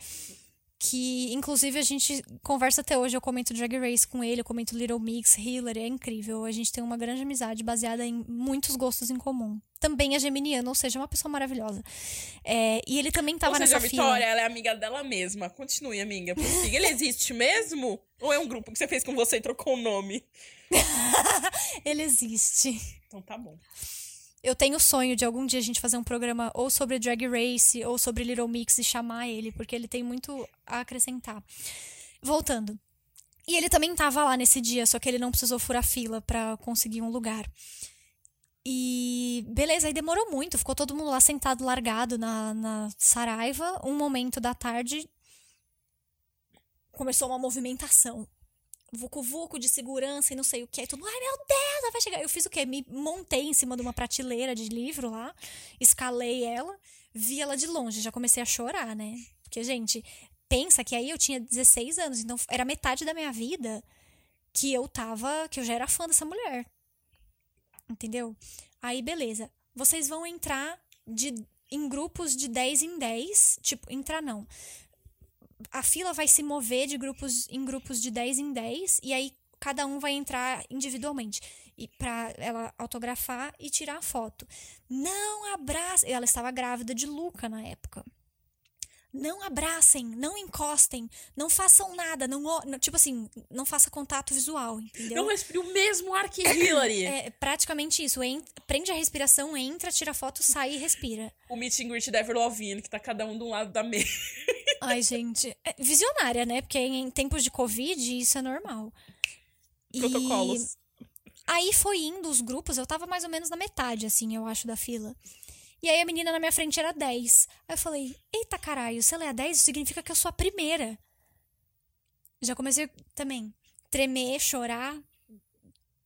Que, inclusive, a gente conversa até hoje. Eu comento Drag Race com ele, eu comento Little Mix, Hillary, é incrível. A gente tem uma grande amizade baseada em muitos gostos em comum. Também é geminiano, ou seja, é uma pessoa maravilhosa. É, e ele também tava Ou seja, a nessa Vitória, fila. ela é amiga dela mesma. Continue, amiga. Prossiga. Ele existe mesmo? Ou é um grupo que você fez com você e trocou o nome? Ele existe. Então tá bom. Eu tenho o sonho de algum dia a gente fazer um programa ou sobre Drag Race ou sobre Little Mix e chamar ele, porque ele tem muito a acrescentar. Voltando. E ele também tava lá nesse dia, só que ele não precisou furar fila pra conseguir um lugar. E beleza, aí demorou muito, ficou todo mundo lá sentado, largado na, na Saraiva. Um momento da tarde começou uma movimentação. Vucu-vucu de segurança e não sei o que. Todo mundo, ai meu Deus, ela vai chegar. Eu fiz o quê? Me montei em cima de uma prateleira de livro lá, escalei ela, vi ela de longe, já comecei a chorar, né? Porque, gente, pensa que aí eu tinha 16 anos, então era metade da minha vida que eu tava, que eu já era fã dessa mulher. Entendeu? Aí, beleza. Vocês vão entrar de, em grupos de 10 em 10. Tipo, entrar não. A fila vai se mover de grupos em grupos de 10 em 10. E aí, cada um vai entrar individualmente. E pra ela autografar e tirar a foto. Não abraça. Ela estava grávida de Luca na época. Não abracem, não encostem, não façam nada, não, tipo assim, não faça contato visual, entendeu? Não respire o mesmo ar que Hillary. É praticamente isso. En- prende a respiração, entra, tira foto, sai e respira. O meet and greet da Avril Lavigne, que tá cada um de um lado da mesa. Ai, gente. É visionária, né? Porque em tempos de Covid isso é normal. E Protocolos. Aí foi indo os grupos, eu tava mais ou menos na metade, assim, eu acho, da fila. E aí a menina na minha frente era 10. Aí eu falei, eita caralho, se ela é a 10, isso significa que eu sou a primeira. Já comecei também tremer, chorar.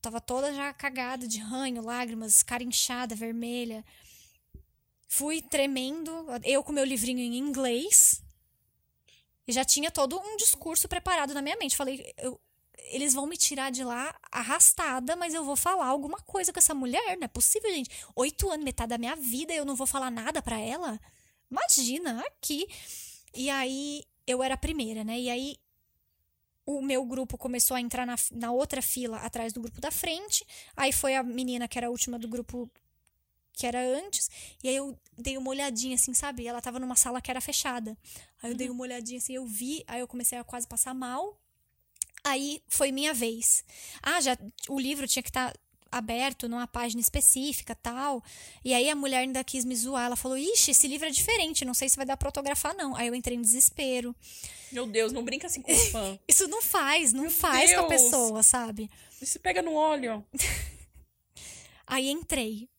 Tava toda já cagada de ranho, lágrimas, cara inchada, vermelha. Fui tremendo, eu com meu livrinho em inglês. E já tinha todo um discurso preparado na minha mente. Falei, eu, eles vão me tirar de lá arrastada, mas eu vou falar alguma coisa com essa mulher. Não é possível, gente. Oito anos, metade da minha vida, eu não vou falar nada pra ela? Imagina, aqui. E aí, eu era a primeira, né? E aí, o meu grupo começou a entrar na, na outra fila atrás do grupo da frente. Aí foi a menina que era a última do grupo que era antes. E aí eu dei uma olhadinha, assim, sabe? Ela tava numa sala que era fechada. Aí eu dei uma olhadinha assim, eu vi, aí eu comecei a quase passar mal. Aí foi minha vez. Ah, já o livro tinha que estar aberto numa página específica, tal. E aí a mulher ainda quis me zoar, ela falou: "Ixi, esse livro é diferente, não sei se vai dar pra autografar não". Aí eu entrei em desespero. Meu Deus, não brinca assim com o fã. Isso não faz, não faz com a Deus. pessoa, sabe? Isso pega no óleo. Aí entrei,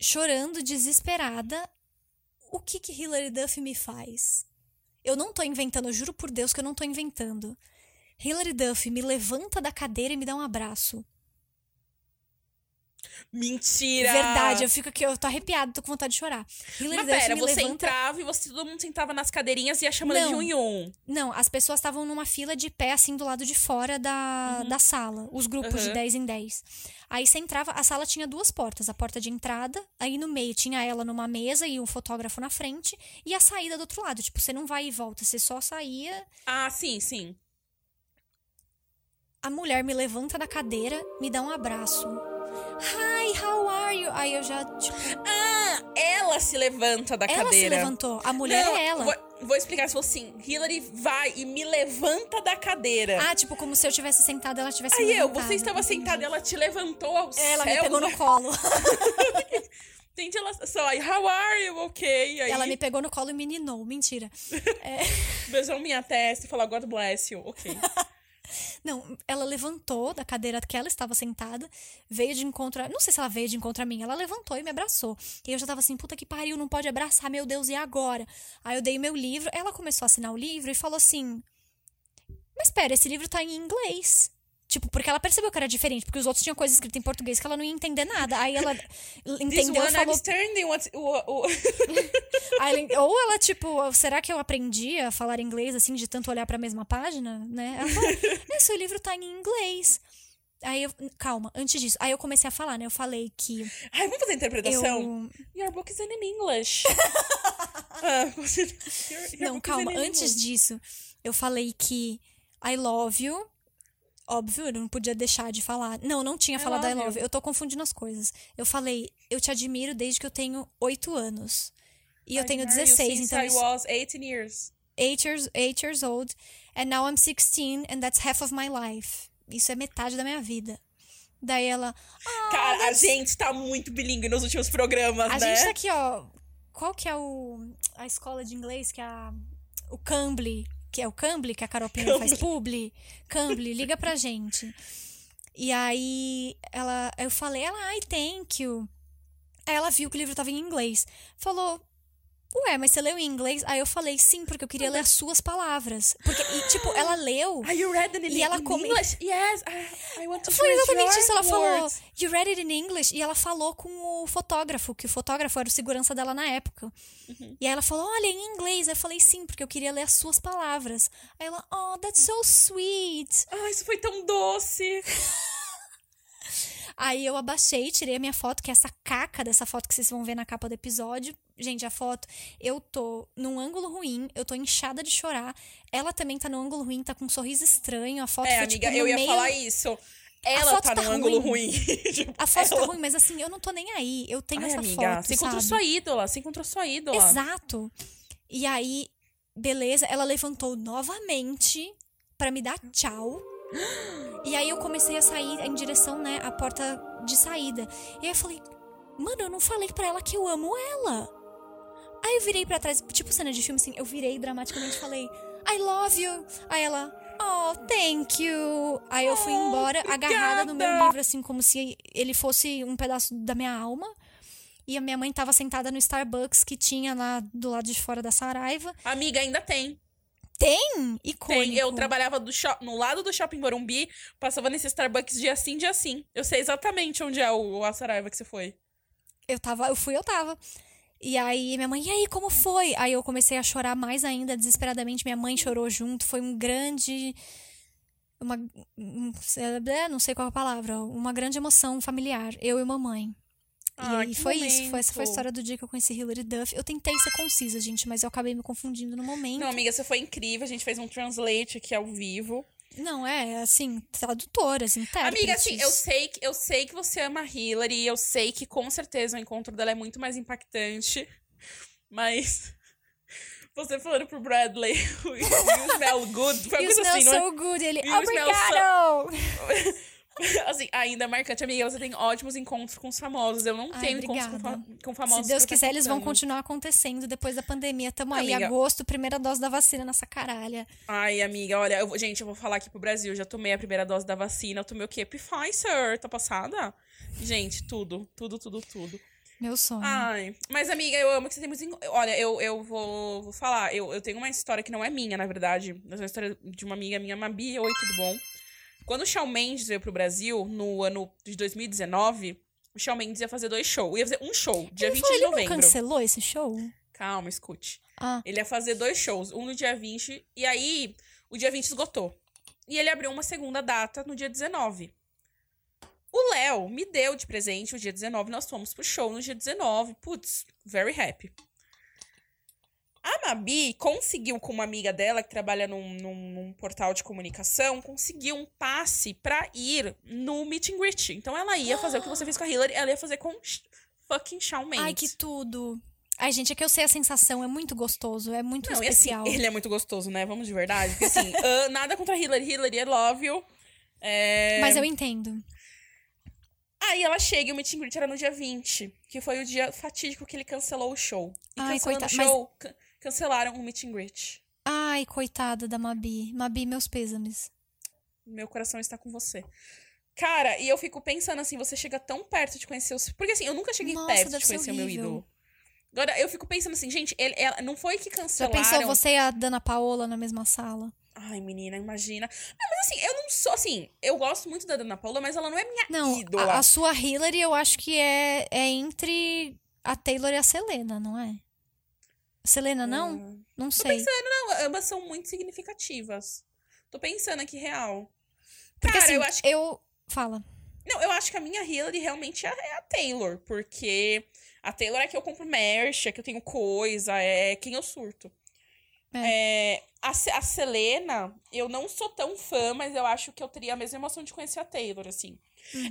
chorando, desesperada. O que que Hilary Duff me faz? Eu não tô inventando, eu juro por Deus que eu não tô inventando. Hilary Duff me levanta da cadeira e me dá um abraço. Mentira! Verdade, eu fico aqui, eu tô arrepiada, tô com vontade de chorar. Hilary Mas Duff pera, me você levanta... entrava e você, todo mundo sentava nas cadeirinhas e ia chamando de Não. um em um. Não, as pessoas estavam numa fila de pé, assim, do lado de fora da, da sala. Os grupos de Uhum. 10 em 10. Aí você entrava, a sala tinha duas portas. A porta de entrada, aí no meio tinha ela numa mesa e um fotógrafo na frente. E a saída do outro lado. Tipo, você não vai e volta, você só saía. Ah, sim, sim. A mulher me levanta da cadeira, me dá um abraço. Hi, how are you? Aí eu já, tipo, Ah, ela se levanta da ela se cadeira. levantou. A mulher Não, é ela. Vou, vou explicar se fosse assim. Hillary vai e me levanta da cadeira. Ah, tipo, como se eu tivesse sentada, ela tivesse Aí eu, você estava sentada e ela te levantou ao Ela céu. me pegou no colo. Entende? Ela só, aí, how are you? Ok. Aí, Ela me pegou no colo e me ninou. Mentira. beijou minha testa e falou, God bless you. Ok. Não, ela levantou da cadeira que ela estava sentada, veio de encontro. Não sei se ela veio de encontro a mim, ela levantou e me abraçou. E eu já tava assim, puta que pariu, não pode abraçar, meu Deus, e agora? Aí eu dei meu livro, ela começou a assinar o livro e falou assim: Mas pera, esse livro tá em inglês. Tipo, porque ela percebeu que era diferente, porque os outros tinham coisa escrita em português que ela não ia entender nada. Aí ela entendeu e falou. standing, what, ou ela, tipo, será que eu aprendi a falar inglês, assim, de tanto olhar pra mesma página, né? Ela falou, "É, seu livro tá em inglês. Aí eu, calma, antes disso. Aí eu comecei a falar, né? Eu falei que Ai, vamos fazer a interpretação? eu. Your book is in English. Ah, your- your Não, calma, antes English. disso, eu falei que I love you. Óbvio, eu não podia deixar de falar. Não, não tinha I falado I love you. Eu tô confundindo as coisas. Eu falei, eu te admiro desde que eu tenho 8 anos. E eu I tenho admire you 16, since então I was 18 years. eight years, eight years old, and now I'm 16, and that's half of my life. Isso é metade da minha vida. Daí ela. "Ah, Cara, a that's- gente tá muito bilíngue nos últimos programas, A né? gente tá aqui, ó. Qual que é o, a escola de inglês que é a, o Cambly, que é o Cambly que a Carol Pinheiro faz publi? Cambly, liga pra gente. E aí ela, eu falei, ela, ai, thank you. Aí ela viu que o livro tava em inglês. Falou, ué, mas você leu em inglês? Aí eu falei, sim, porque eu queria ler as suas palavras. Porque, e, tipo, ela leu. You read it in, E ela in come- English? Yes, I, I want to Foi exatamente isso. Ela falou. You read it in English? E ela falou com o fotógrafo, que o fotógrafo era o segurança dela na época. Uhum. E aí ela falou, olha, em inglês. Aí eu falei, sim, porque eu queria ler as suas palavras. Aí ela, oh, that's so sweet. Ah, isso foi tão doce. Aí eu abaixei, tirei a minha foto, que é essa caca dessa foto que vocês vão ver na capa do episódio. Gente, a foto, eu tô num ângulo ruim, eu tô inchada de chorar. Ela também tá num ângulo ruim, tá com um sorriso estranho. A foto É, foi, amiga, tipo, no eu ia meio... falar isso. Ela tá tá num ângulo ruim. ruim. Tipo, A foto tá ela- ruim, mas assim, eu não tô nem aí. Eu tenho Ai, essa amiga, foto, você encontrou sabe? sua ídola, você encontrou sua ídola. Exato. E aí, beleza, ela levantou novamente pra me dar tchau. E aí eu comecei a sair em direção, né, à porta de saída. E aí eu falei, mano, eu não falei pra ela que eu amo ela. Aí eu virei pra trás, tipo cena de filme, assim, eu virei dramaticamente e falei, I love you. Aí ela, oh, thank you. Aí eu fui Oh, embora, agarrada no meu livro, assim, como se ele fosse um pedaço da minha alma. E a minha mãe tava sentada no Starbucks que tinha lá do lado de fora da Saraiva. Amiga, ainda tem. Tem! Icônico. Tem. Eu trabalhava shop- no lado do shopping Morumbi, passava nesse Starbucks dia sim, dia sim. Eu sei exatamente onde é o, o Saraiva que você foi. Eu tava, eu fui, eu tava. E aí, minha mãe, e aí, como foi? Aí eu comecei a chorar mais ainda, desesperadamente. Minha mãe chorou junto. Foi um grande. Uma. um- é, não sei qual é a palavra. Uma grande emoção familiar. Eu e mamãe. Ah, e aí foi isso. Foi, essa foi a momento. história do dia que eu conheci Hilary Duff. Eu tentei ser concisa, gente, mas eu acabei me confundindo no momento. Não, amiga, você foi incrível. A gente fez um translate aqui ao vivo. Não, é, assim, tradutoras, intérpretes. Amiga, assim, eu sei, que, eu sei que você ama a Hillary. e Eu sei que com certeza o encontro dela é muito mais impactante. Mas. Você falando pro Bradley, you smell good. Foi uma You coisa smell assim, não é? so good. Ele, You obrigado! Assim, ainda marcante, amiga, você tem ótimos encontros com os famosos. Eu não Ai, tenho encontros com, obrigada. com famosos. Se Deus quiser, eles vão continuar acontecendo depois da pandemia. Tamo aí, Amiga. agosto, primeira dose da vacina nessa caralha. Ai, amiga, olha, eu gente, eu vou falar aqui pro Brasil. Eu já tomei a primeira dose da vacina. Eu tomei o quê? Pfizer, tá passada? Gente, tudo, tudo, tudo, tudo. Meu sonho. Ai, mas amiga, eu amo que você tem muitos. enco- Olha, eu, eu vou, vou falar. Eu, eu tenho uma história que não é minha, na verdade. Mas é uma história de uma amiga minha, Mabi. Oi, tudo bom? Quando o Shawn Mendes veio pro Brasil, no ano de 2019, o Shawn Mendes ia fazer dois shows. Ia fazer um show, dia ele 20 falou, de ele não novembro. cancelou esse show? Calma, escute. Ah, Ele ia fazer dois shows, um no dia 20, e aí o dia 20 esgotou. E ele abriu uma segunda data no dia 19. O Léo me deu de presente o dia 19, nós fomos pro show no dia 19. Putz, very happy. A Mabi conseguiu com uma amiga dela que trabalha num, num- num portal de comunicação, conseguiu um passe pra ir no meet and greet. Então ela ia fazer o que você fez com a Hillary, ela ia fazer com fucking Shawn Mendes. ai, que tudo. Ai, gente, é que eu sei a sensação, é muito gostoso, é muito Não, assim, especial. ele é muito gostoso, né? Vamos de verdade. Porque assim, ah, nada contra a Hillary. Hillary, I love you. É... Mas eu entendo. Aí ela chega e o meet and greet era no dia 20, que foi o dia fatídico que ele cancelou o show. E Ai, cancelando coita- o mas- show, can- cancelaram o meet and greet. Ai, coitada da Mabi. Mabi, meus pêsames. Meu coração está com você. Cara, e eu fico pensando assim, você chega tão perto de conhecer os... Porque assim, eu nunca cheguei Nossa, perto de conhecer o meu ídolo. Agora, eu fico pensando assim, gente, ele, ela, não foi que Já cancelaram... pensou você e a Dana Paola na mesma sala? Ai, menina, imagina. Não, mas assim, eu não sou, assim, eu gosto muito da Dana Paula, mas ela não é minha Não, ídola. a, a sua Hillary eu acho que é, é entre a Taylor e a Selena, não é? Selena, não? Ah. Não Tô sei. pensando, não, ambas são muito significativas. Tô pensando aqui real. Porque Cara, assim, eu acho que. eu. Fala. Não, eu acho que a minha Hillary realmente é é a Taylor, porque a Taylor é que eu compro merch, é que eu tenho coisa, é quem eu surto. É, a, Se- a Selena, eu não sou tão fã, mas eu acho que eu teria a mesma emoção de conhecer a Taylor, assim.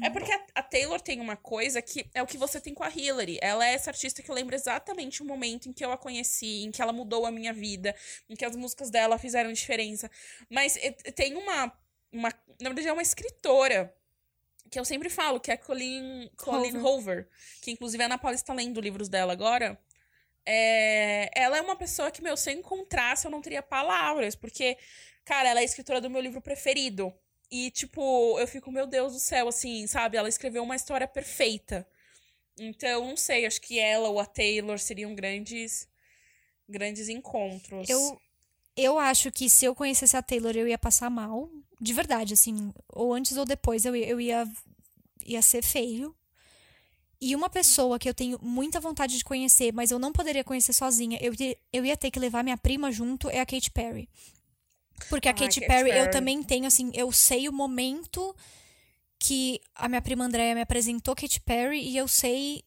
É porque a, a Taylor tem uma coisa que é o que você tem com a Hillary. Ela é essa artista que eu lembro exatamente o momento em que eu a conheci, em que ela mudou a minha vida, em que as músicas dela fizeram diferença. Mas tem uma, uma. Na verdade, é uma escritora que eu sempre falo, que é a Colleen, Colleen Hoover, que inclusive a Ana Paula está lendo livros dela agora. É, ela é uma pessoa que, meu, se eu encontrasse, eu não teria palavras, porque, cara, ela é a escritora do meu livro preferido. E, tipo, eu fico, meu Deus do céu, assim, sabe? Ela escreveu uma história perfeita. Então, não sei, acho que ela ou a Taylor seriam grandes, grandes encontros. Eu, eu acho que se eu conhecesse a Taylor, eu ia passar mal. De verdade, assim. Ou antes ou depois, eu, eu ia, ia ser feio. E uma pessoa que eu tenho muita vontade de conhecer, mas eu não poderia conhecer sozinha, eu, eu ia ter que levar minha prima junto, é a Katy Perry. Porque a Ai, Katy Katy Perry, eu Perry. também tenho, assim, eu sei o momento que a minha prima Andréia me apresentou Katy Perry e eu sei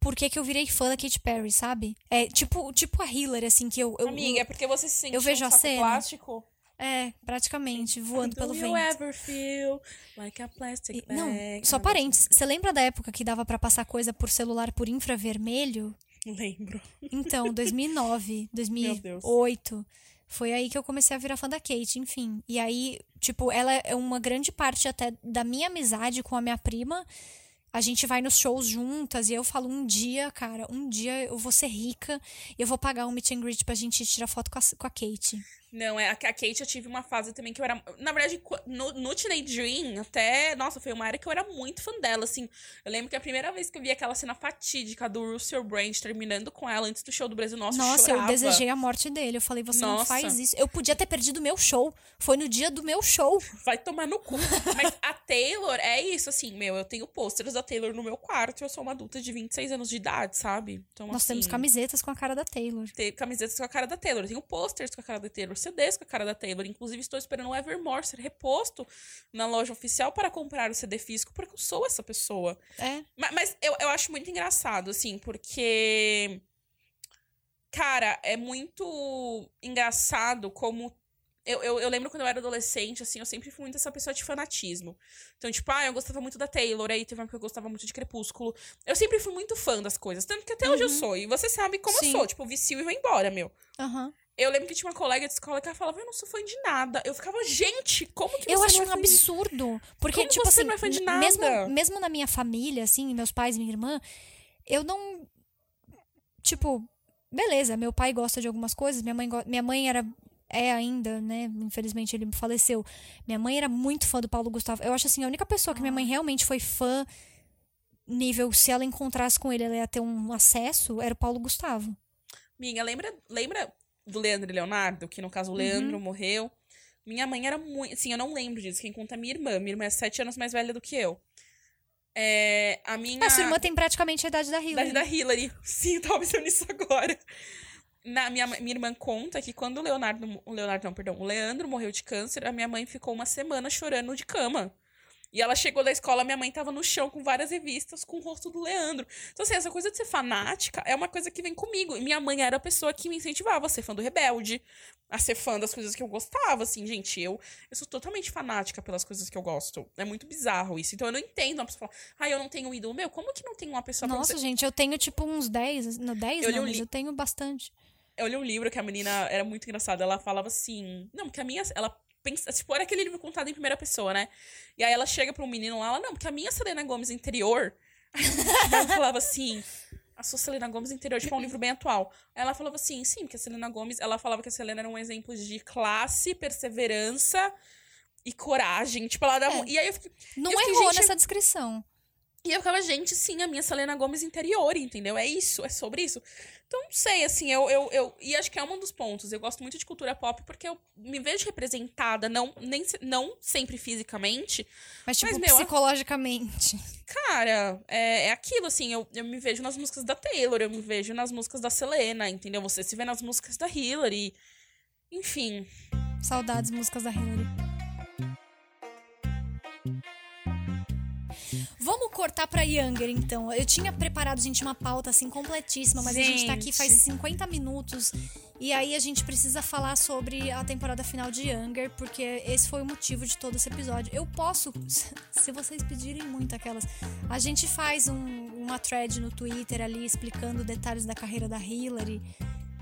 por que, que eu virei fã da Katy Perry, sabe? É tipo, tipo a Hillary, assim, que eu. eu Amiga, é porque você se sente eu vejo um a cena. plástico? É, praticamente, voando Do pelo you vento. ever feel like a plastic bag? não, Ah, só parênteses. Você lembra da época que dava pra passar coisa por celular por infravermelho? Lembro. Então, 2009, 2008. Foi aí que eu comecei a virar fã da Kate, enfim. E aí, tipo, ela é uma grande parte até da minha amizade com a minha prima. A gente vai nos shows juntas e eu falo, um dia, cara, um dia eu vou ser rica e eu vou pagar um meet and greet pra gente tirar foto com a, com a Kate. Não, é a, a Kate eu tive uma fase também que eu era. Na verdade, no, no Teenage Dream, até. Nossa, foi uma era que eu era muito fã dela, assim. Eu lembro que a primeira vez que eu vi aquela cena fatídica do Russell Brand terminando com ela antes do show do Brasil, nossa, Nossa, eu desejei a morte dele. Eu falei, você não Nossa. faz isso. Eu podia ter perdido o meu show. Foi no dia do meu show. Vai tomar no cu. Mas a Taylor é isso, assim, meu. Eu tenho pôsteres da Taylor no meu quarto e eu sou uma adulta de 26 anos de idade, sabe? Então, Nós assim, temos camisetas com a cara da Taylor. ter camisetas com a cara da Taylor. Eu tenho posters com a cara da Taylor, CDs com a cara da Taylor. Inclusive, estou esperando o Evermore ser reposto na loja oficial para comprar o CD físico, porque eu sou essa pessoa. É. Ma- Mas, eu, eu acho muito engraçado, assim, porque. Cara, é muito engraçado como. Eu, eu, eu lembro quando eu era adolescente, assim, eu sempre fui muito essa pessoa de fanatismo. Então, tipo, ah, eu gostava muito da Taylor, aí teve uma que eu gostava muito de Crepúsculo. Eu sempre fui muito fã das coisas, tanto que até hoje eu sou. E você sabe como Sim. eu sou, tipo, vicio e vou embora, meu. Aham. Eu lembro que tinha uma colega de escola que ela falava, eu não sou fã de nada. Eu ficava, gente, como que você Eu acho não é um absurdo. Porque, Como tipo você assim, não é fã de nada? Mesmo, mesmo na minha família, assim, meus pais e minha irmã, eu não. Tipo, beleza, meu pai gosta de algumas coisas, minha mãe, minha mãe era. É ainda, né? Infelizmente ele faleceu. Minha mãe era muito fã do Paulo Gustavo. Eu acho assim, a única pessoa que minha mãe realmente foi fã, nível, se ela encontrasse com ele, ela ia ter um acesso, era o Paulo Gustavo. Minha, lembra, lembra do Leandro e Leonardo? Que no caso o Leandro morreu. Minha mãe era muito. Assim, eu não lembro disso. Quem conta é minha irmã. Minha irmã é sete anos mais velha do que eu. É, a minha. A sua irmã tem praticamente a idade da Hillary. da Hillary. Sim, eu tava pensando nisso agora. Na, minha, minha irmã conta que quando o Leonardo. O Leonardo, não, perdão. O Leandro morreu de câncer, a minha mãe ficou uma semana chorando de cama. E ela chegou da escola, minha mãe tava no chão com várias revistas com o rosto do Leandro. Então, assim, essa coisa de ser fanática é uma coisa que vem comigo. E minha mãe era a pessoa que me incentivava a ser fã do Rebelde, a ser fã das coisas que eu gostava. Assim, gente, eu, eu sou totalmente fanática pelas coisas que eu gosto. É muito bizarro isso. Então, eu não entendo uma pessoa falar, ah, eu não tenho um ídolo. Meu, como que não tem uma pessoa Nossa, você... gente, eu tenho tipo uns 10, não 10 Eu não, li- eu tenho bastante. eu li um livro que a menina era muito engraçada. Ela falava assim. Não, porque a minha. Ela pensa. Tipo, era aquele livro contado em primeira pessoa, né? E aí ela chega pra um menino lá, ela, não, porque a minha Selena Gomes interior. Aí ela falava assim. A sua Selena Gomes interior, tipo, é um livro bem atual. Aí ela falava assim, sim, porque a Selena Gomes, ela falava que a Selena era um exemplo de classe, perseverança e coragem. Tipo, ela dava. É. um- E aí eu fiquei. Não Eu fiquei, errou nessa descrição. E eu ficava, gente, sim, a minha Selena Gomes interior, entendeu? É isso, é sobre isso. Então, não sei, assim, eu, eu, eu. E acho que é um dos pontos. Eu gosto muito de cultura pop porque eu me vejo representada, não, nem, não sempre fisicamente. Mas, tipo, Mas, meu, psicologicamente. Cara, é, é aquilo, assim, eu, eu me vejo nas músicas da Taylor, eu me vejo nas músicas da Selena, entendeu? Você se vê nas músicas da Hillary. Enfim. Saudades músicas da Hillary. Vamos cortar pra Younger, então. Eu tinha preparado, gente, uma pauta assim completíssima, mas a gente tá aqui faz 50 minutos. E aí a gente precisa falar sobre a temporada final de Younger, porque esse foi o motivo de todo esse episódio. Eu posso, se vocês pedirem muito aquelas, a gente faz um, uma thread no Twitter ali explicando detalhes da carreira da Hillary.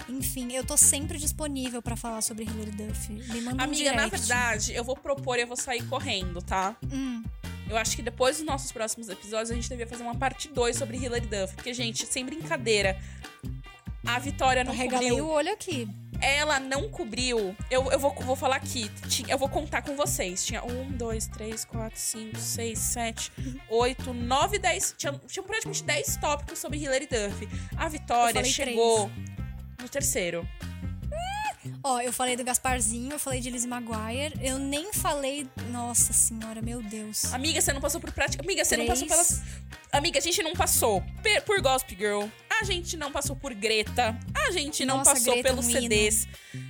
Enfim, eu tô sempre disponível pra falar sobre Hilary Duff. Me manda um Amiga, na direct. verdade, eu vou propor e eu vou sair correndo, tá? Hum. Eu acho que depois dos nossos próximos episódios a gente devia fazer uma parte 2 sobre Hilary Duff. Porque, gente, sem brincadeira, a Vitória não Regalei cobriu. o olho aqui. Ela não cobriu. Eu, eu vou, vou falar aqui. Eu vou contar com vocês. Tinha um, dois, três, quatro, cinco, seis, sete, oito, nove, dez. Tinha, tinha praticamente dez tópicos sobre Hilary Duff. A Vitória chegou no terceiro. Ó, eu falei do Gasparzinho, eu falei de Lizzie Maguire. Eu nem falei. Nossa senhora, meu Deus. Amiga, você não passou por prática. Amiga, você não passou pelas. Amiga, a gente não passou por Gossip Girl. A gente não passou por Greta. A gente não Nossa, passou Greta, pelos hino. CDs.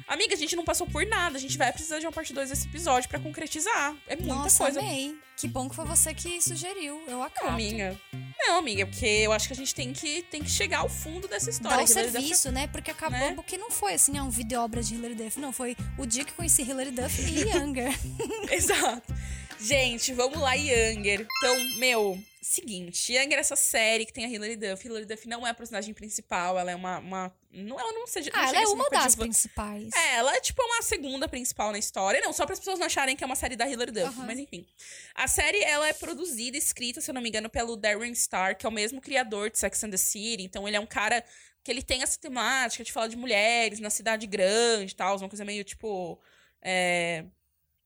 Amiga, a gente não passou por nada. A gente vai precisar de uma parte 2 desse episódio pra concretizar. É muita Nossa, coisa. amei. Que bom que foi você que sugeriu. Eu Não, acabo. amiga. Não, amiga, porque eu acho que a gente tem que, tem que chegar ao fundo dessa história. Dá o serviço, né? Porque acabou né? que não foi assim, ah, um vídeo obra de Hilary Duff. Não, foi o dia que conheci Hilary Duff e Younger. Exato. Gente, vamos lá, Younger. Então, meu, seguinte, Younger é essa série que tem a Hilary Duff. Hilary Duff não é a personagem principal, ela é uma. uma não, ela não seja. não ah, chega ela é uma das principais. É, ela é tipo uma segunda principal na história. Não, só para as pessoas não acharem que é uma série da Hilary Duff, Aham. mas enfim. A série, ela é produzida e escrita, se eu não me engano, pelo Darren Star, que é o mesmo criador de Sex and the City. Então, ele é um cara que ele tem essa temática de falar de mulheres na cidade grande e tal, uma coisa meio, tipo... é,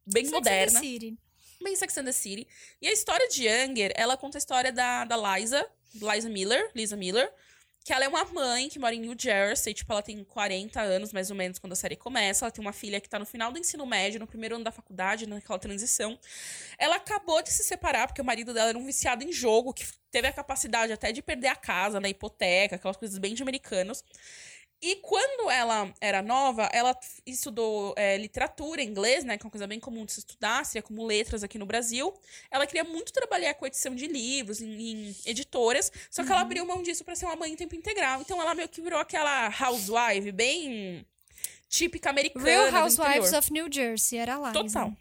bem Sex and moderna the City. bem Sex and the City. E a história de Younger, ela conta a história da, da Liza, Liza Miller, Lisa Miller, que ela é uma mãe que mora em New Jersey, tipo, ela tem 40 anos, mais ou menos, quando a série começa. Ela tem uma filha que tá no final do ensino médio, no primeiro ano da faculdade, naquela transição. Ela acabou de se separar, porque o marido dela era um viciado em jogo, que teve a capacidade até de perder a casa, na hipoteca, aquelas coisas bem de americanos. E quando ela era nova, ela estudou é, literatura, inglês, né? Que é uma coisa bem comum de se estudar, seria como letras aqui no Brasil. Ela queria muito trabalhar com edição de livros em, em editoras, só que ela abriu mão disso pra ser uma mãe em tempo integral. Então ela meio que virou aquela housewife bem típica americana. Real Housewives of New Jersey, era lá. Total.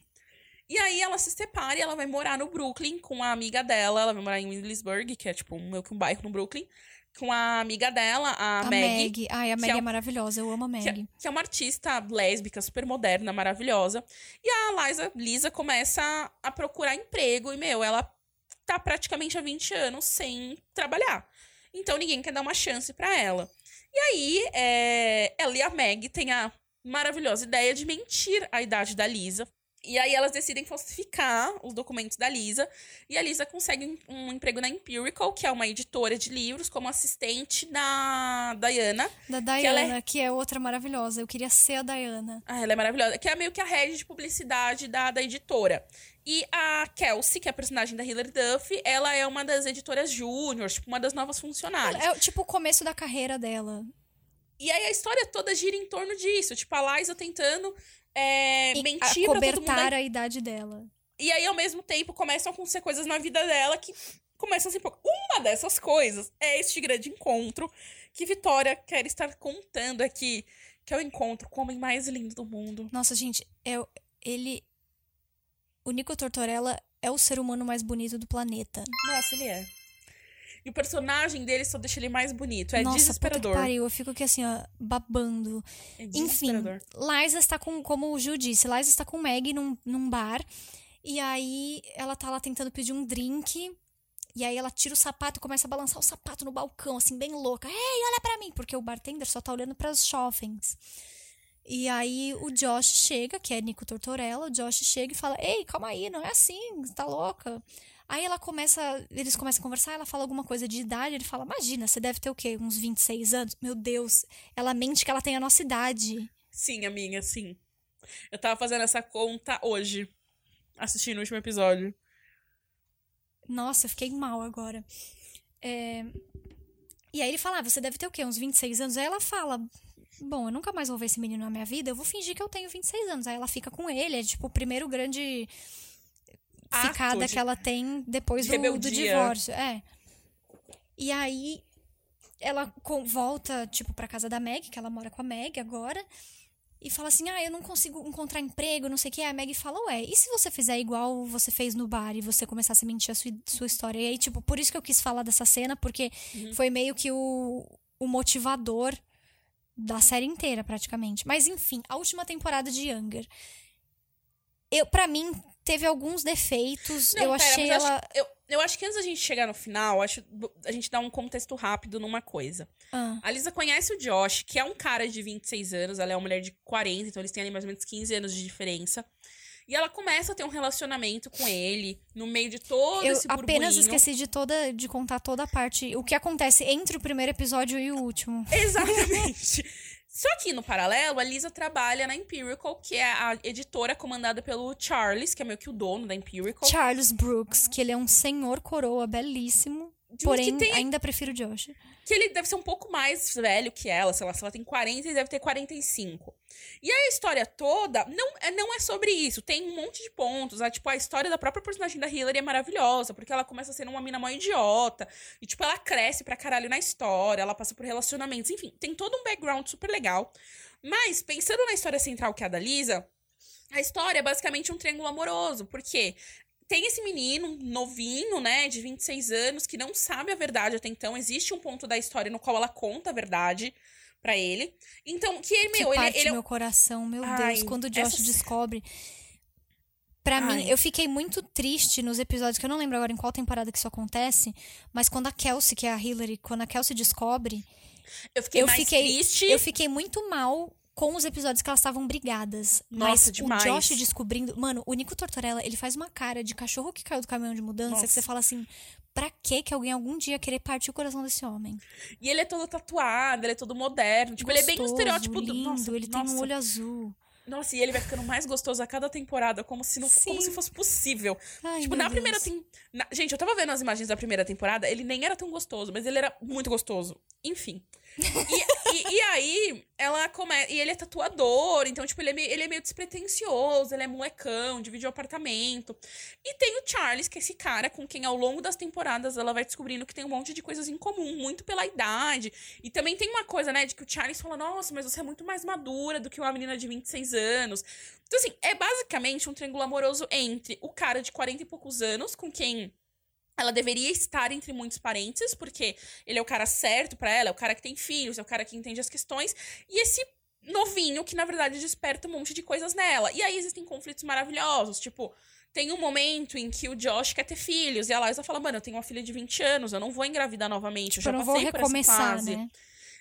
E aí ela se separa e ela vai morar no Brooklyn com a amiga dela. Ela vai morar em Williamsburg, que é tipo meio que um bairro no Brooklyn. Com a amiga dela, a, A Maggie. Maggie. Ai, a Maggie é é, maravilhosa. Eu amo a Que é, Maggie. que é uma artista lésbica, super moderna, maravilhosa. E a Liza, Lisa começa a procurar emprego. E, meu, ela tá praticamente há 20 anos sem trabalhar. Então ninguém quer dar uma chance pra ela. E aí, é, ela e a Meg têm a maravilhosa ideia de mentir a idade da Lisa. E aí elas decidem falsificar os documentos da Lisa. E a Lisa consegue um, emprego na Empirical, que é uma editora de livros, como assistente da Diana. Da ela é- Diana, que é outra maravilhosa. Eu queria ser a Diana. Ah, ela é maravilhosa. Que é meio que a head de publicidade da, da editora. E a Kelsey, que é a personagem da Hilary Duff, ela é uma das editoras júnior, tipo, uma das novas funcionárias. É tipo o começo da carreira dela. E aí a história toda gira em torno disso. Tipo, a Liza tentando é, E mentir cobertar a idade dela. E aí, ao mesmo tempo, começam a acontecer coisas na vida dela que começam a se... Uma dessas coisas é este grande encontro que Vitória quer estar contando aqui. Que é o encontro com o homem mais lindo do mundo. Nossa, gente, é, ele. O Nico Tortorella é o ser humano mais bonito do planeta. Nossa, ele é. E o personagem dele só deixa ele mais bonito. É Nossa, puta que desesperador. pariu. Eu fico aqui assim, ó, babando. É Enfim, desesperador. Liza está com, como o Ju disse, Liza está com Maggie num, num bar. E aí ela tá lá tentando pedir um drink. E aí ela tira o sapato e começa a balançar o sapato no balcão, assim, bem louca. Ei, olha pra mim! Porque o bartender só tá olhando pras jovens. E aí o Josh chega, que é Nico Tortorella, o Josh chega e fala: Ei, calma aí, não é assim, você tá louca. Aí ela começa, eles começam a conversar, ela fala alguma coisa de idade, ele fala: "Imagina, você deve ter o quê? Uns 26 anos?". Meu Deus, ela mente que ela tem a nossa idade. Sim, a minha, sim. Eu tava fazendo essa conta hoje, assistindo o último episódio. Nossa, eu fiquei mal agora. É... E aí ele fala: ah, você deve ter o quê? Uns 26 anos? Aí ela fala: bom, eu nunca mais vou ver esse menino na minha vida, eu vou fingir que eu tenho 26 anos. Aí ela fica com ele, é tipo o primeiro grande Ato ficada de- que ela tem depois de do, do divórcio. É. E aí ela volta, tipo, pra casa da Meg, que ela mora com a Meg agora. E fala assim: Ah, eu não consigo encontrar emprego, não sei o que. A Meg fala: Ué, e se você fizer igual você fez no bar e você começasse a mentir a sua, sua história? E aí, tipo, por isso que eu quis falar dessa cena, porque Uhum. foi meio que o, o motivador da série inteira, praticamente. Mas enfim, a última temporada de Younger. Eu, para mim, teve alguns defeitos. Não, eu pera, achei ela. acho- eu, eu acho que antes da gente chegar no final, acho a gente dá um contexto rápido numa coisa. Ah, A Lisa conhece o Josh, que é um cara de 26 anos, ela é uma mulher de 40, então eles têm ali mais ou menos 15 anos de diferença. E ela começa a ter um relacionamento com ele no meio de todo eu esse burburinho. apenas esqueci de toda de contar toda a parte. O que acontece entre o primeiro episódio e o último. Exatamente. Só que, no paralelo, a Lisa trabalha na Empirical, que é a editora comandada pelo Charles, que é meio que o dono da Empirical. Charles Brooks, que ele é um senhor coroa belíssimo. Porém, tem- ainda prefiro o Josh. que ele deve ser um pouco mais velho que ela, sei lá, se ela tem 40, ele deve ter 45. E a história toda não é, não é sobre isso. Tem um monte de pontos. né? Tipo, a história da própria personagem da Hillary é maravilhosa, porque ela começa sendo uma mina mó idiota. E, tipo, ela cresce pra caralho na história, ela passa por relacionamentos. Enfim, tem todo um background super legal. Mas, pensando na história central que é a da Lisa, a história é basicamente um triângulo amoroso. Porque tem esse menino novinho, né, de 26 anos, que não sabe a verdade até então. Existe um ponto da história no qual ela conta a verdade pra ele. Então, que ele, que meu, ele, parte ele é meu coração, meu Ai, Deus, quando o Josh essa- descobre. Pra mim, eu fiquei muito triste nos episódios, que eu não lembro agora em qual temporada que isso acontece, mas quando a Kelsey, que é a Hillary, quando a Kelsey descobre, Eu fiquei eu mais fiquei, triste. eu fiquei muito mal com os episódios que elas estavam brigadas. Nossa, mas demais. o Josh descobrindo. Mano, o Nico Tortorella, ele faz uma cara de cachorro que caiu do caminhão de mudança Nossa. que você fala assim. Pra que que alguém algum dia querer partir o coração desse homem? E ele é todo tatuado, ele é todo moderno. Tipo, ele é bem Gostoso, estereótipo do. lindo, Nossa, ele tem nossa, um olho azul. Nossa, e ele vai ficando mais gostoso a cada temporada, como se não como se fosse possível. Ai, tipo, na primeira Deus. tem... na- Gente, eu tava vendo as imagens da primeira temporada, ele nem era tão gostoso, mas ele era muito gostoso. Enfim. E, e- e aí, ela começa. E ele é tatuador, então, tipo, ele é, meio, ele é meio despretensioso, ele é molecão, divide o apartamento. E tem o Charles, que é esse cara com quem, ao longo das temporadas, ela vai descobrindo que tem um monte de coisas em comum, muito pela idade. E também tem uma coisa, né, de que o Charles fala: Nossa, mas você é muito mais madura do que uma menina de 26 anos. Então, assim, é basicamente um triângulo amoroso entre o cara de 40 e poucos anos, com quem ela deveria estar entre muitos parênteses, porque ele é o cara certo pra ela, é o cara que tem filhos, é o cara que entende as questões, e esse novinho que, na verdade, desperta um monte de coisas nela. E aí existem conflitos maravilhosos, tipo. Tem um momento em que o Josh quer ter filhos, e a Liza fala, mano, eu tenho uma filha de 20 anos, eu não vou engravidar novamente, eu Tipo, já eu não passei vou por essa recomeçar, fase. né?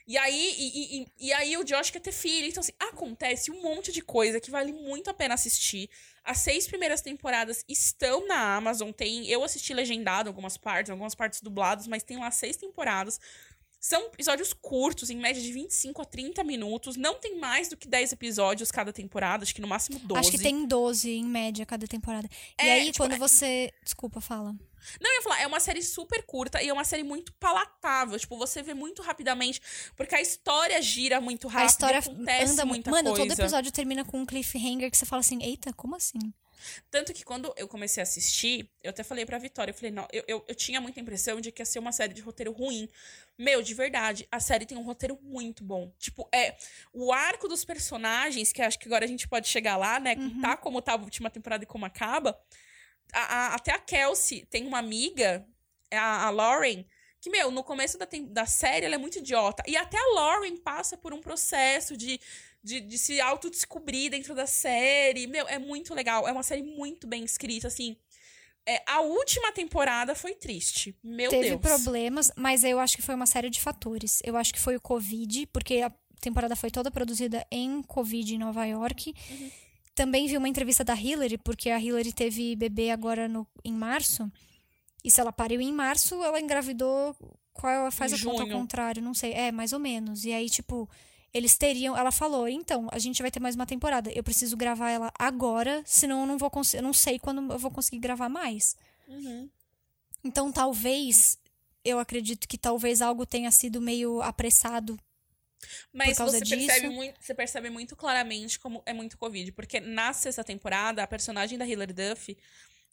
E aí, e, e- e- aí o Josh quer ter filho. Então, assim, acontece um monte de coisa que vale muito a pena assistir. As seis primeiras temporadas estão na Amazon. Tem, eu assisti legendado algumas partes, algumas partes dubladas, mas tem lá seis temporadas. São episódios curtos, em média de 25 a 30 minutos. Não tem mais do que 10 episódios cada temporada, acho que no máximo 12. Acho que tem 12 em média cada temporada. e É, aí, tipo, quando é- você. Desculpa, fala. Não, eu ia falar, é uma série super curta e é uma série muito palatável. Tipo, você vê muito rapidamente, porque a história gira muito rápido. a história acontece anda muita Mano, coisa. todo episódio termina com um cliffhanger que você fala assim: eita, como assim? Tanto que quando eu comecei a assistir, eu até falei pra Vitória, eu falei, não, eu, eu, eu tinha muita impressão de que ia ser uma série de roteiro ruim. Meu, de verdade, a série tem um roteiro muito bom. Tipo, é o arco dos personagens, que acho que agora a gente pode chegar lá, né? Uhum. Tá como tá a última temporada e como acaba. A- a- até a Kelsey tem uma amiga, a, a Lauren, que, meu, no começo da, da série ela é muito idiota. E até a Lauren passa por um processo de, de, de se autodescobrir dentro da série. Meu, é muito legal. É uma série muito bem escrita, assim. É, a última temporada foi triste. Meu Teve Deus. problemas, mas eu acho que foi uma série de fatores. Eu acho que foi o Covid, porque a temporada foi toda produzida em Covid em Nova York. Uhum. Também vi uma entrevista da Hillary, porque a Hillary teve bebê agora no, em março. E se ela pariu em março, ela engravidou. Qual ela faz Em a conta ao junho. contrário? Não sei. É, mais ou menos. E aí, tipo, eles teriam. Ela falou: então, a gente vai ter mais uma temporada. Eu preciso gravar ela agora, senão eu não vou conseguir. Não sei quando eu vou conseguir gravar mais. Uhum. Então, talvez. Eu acredito que talvez algo tenha sido meio apressado. Mas causa você disso- percebe, muito, você percebe muito claramente como é muito Covid. Porque na sexta temporada, a personagem da Hilary Duff,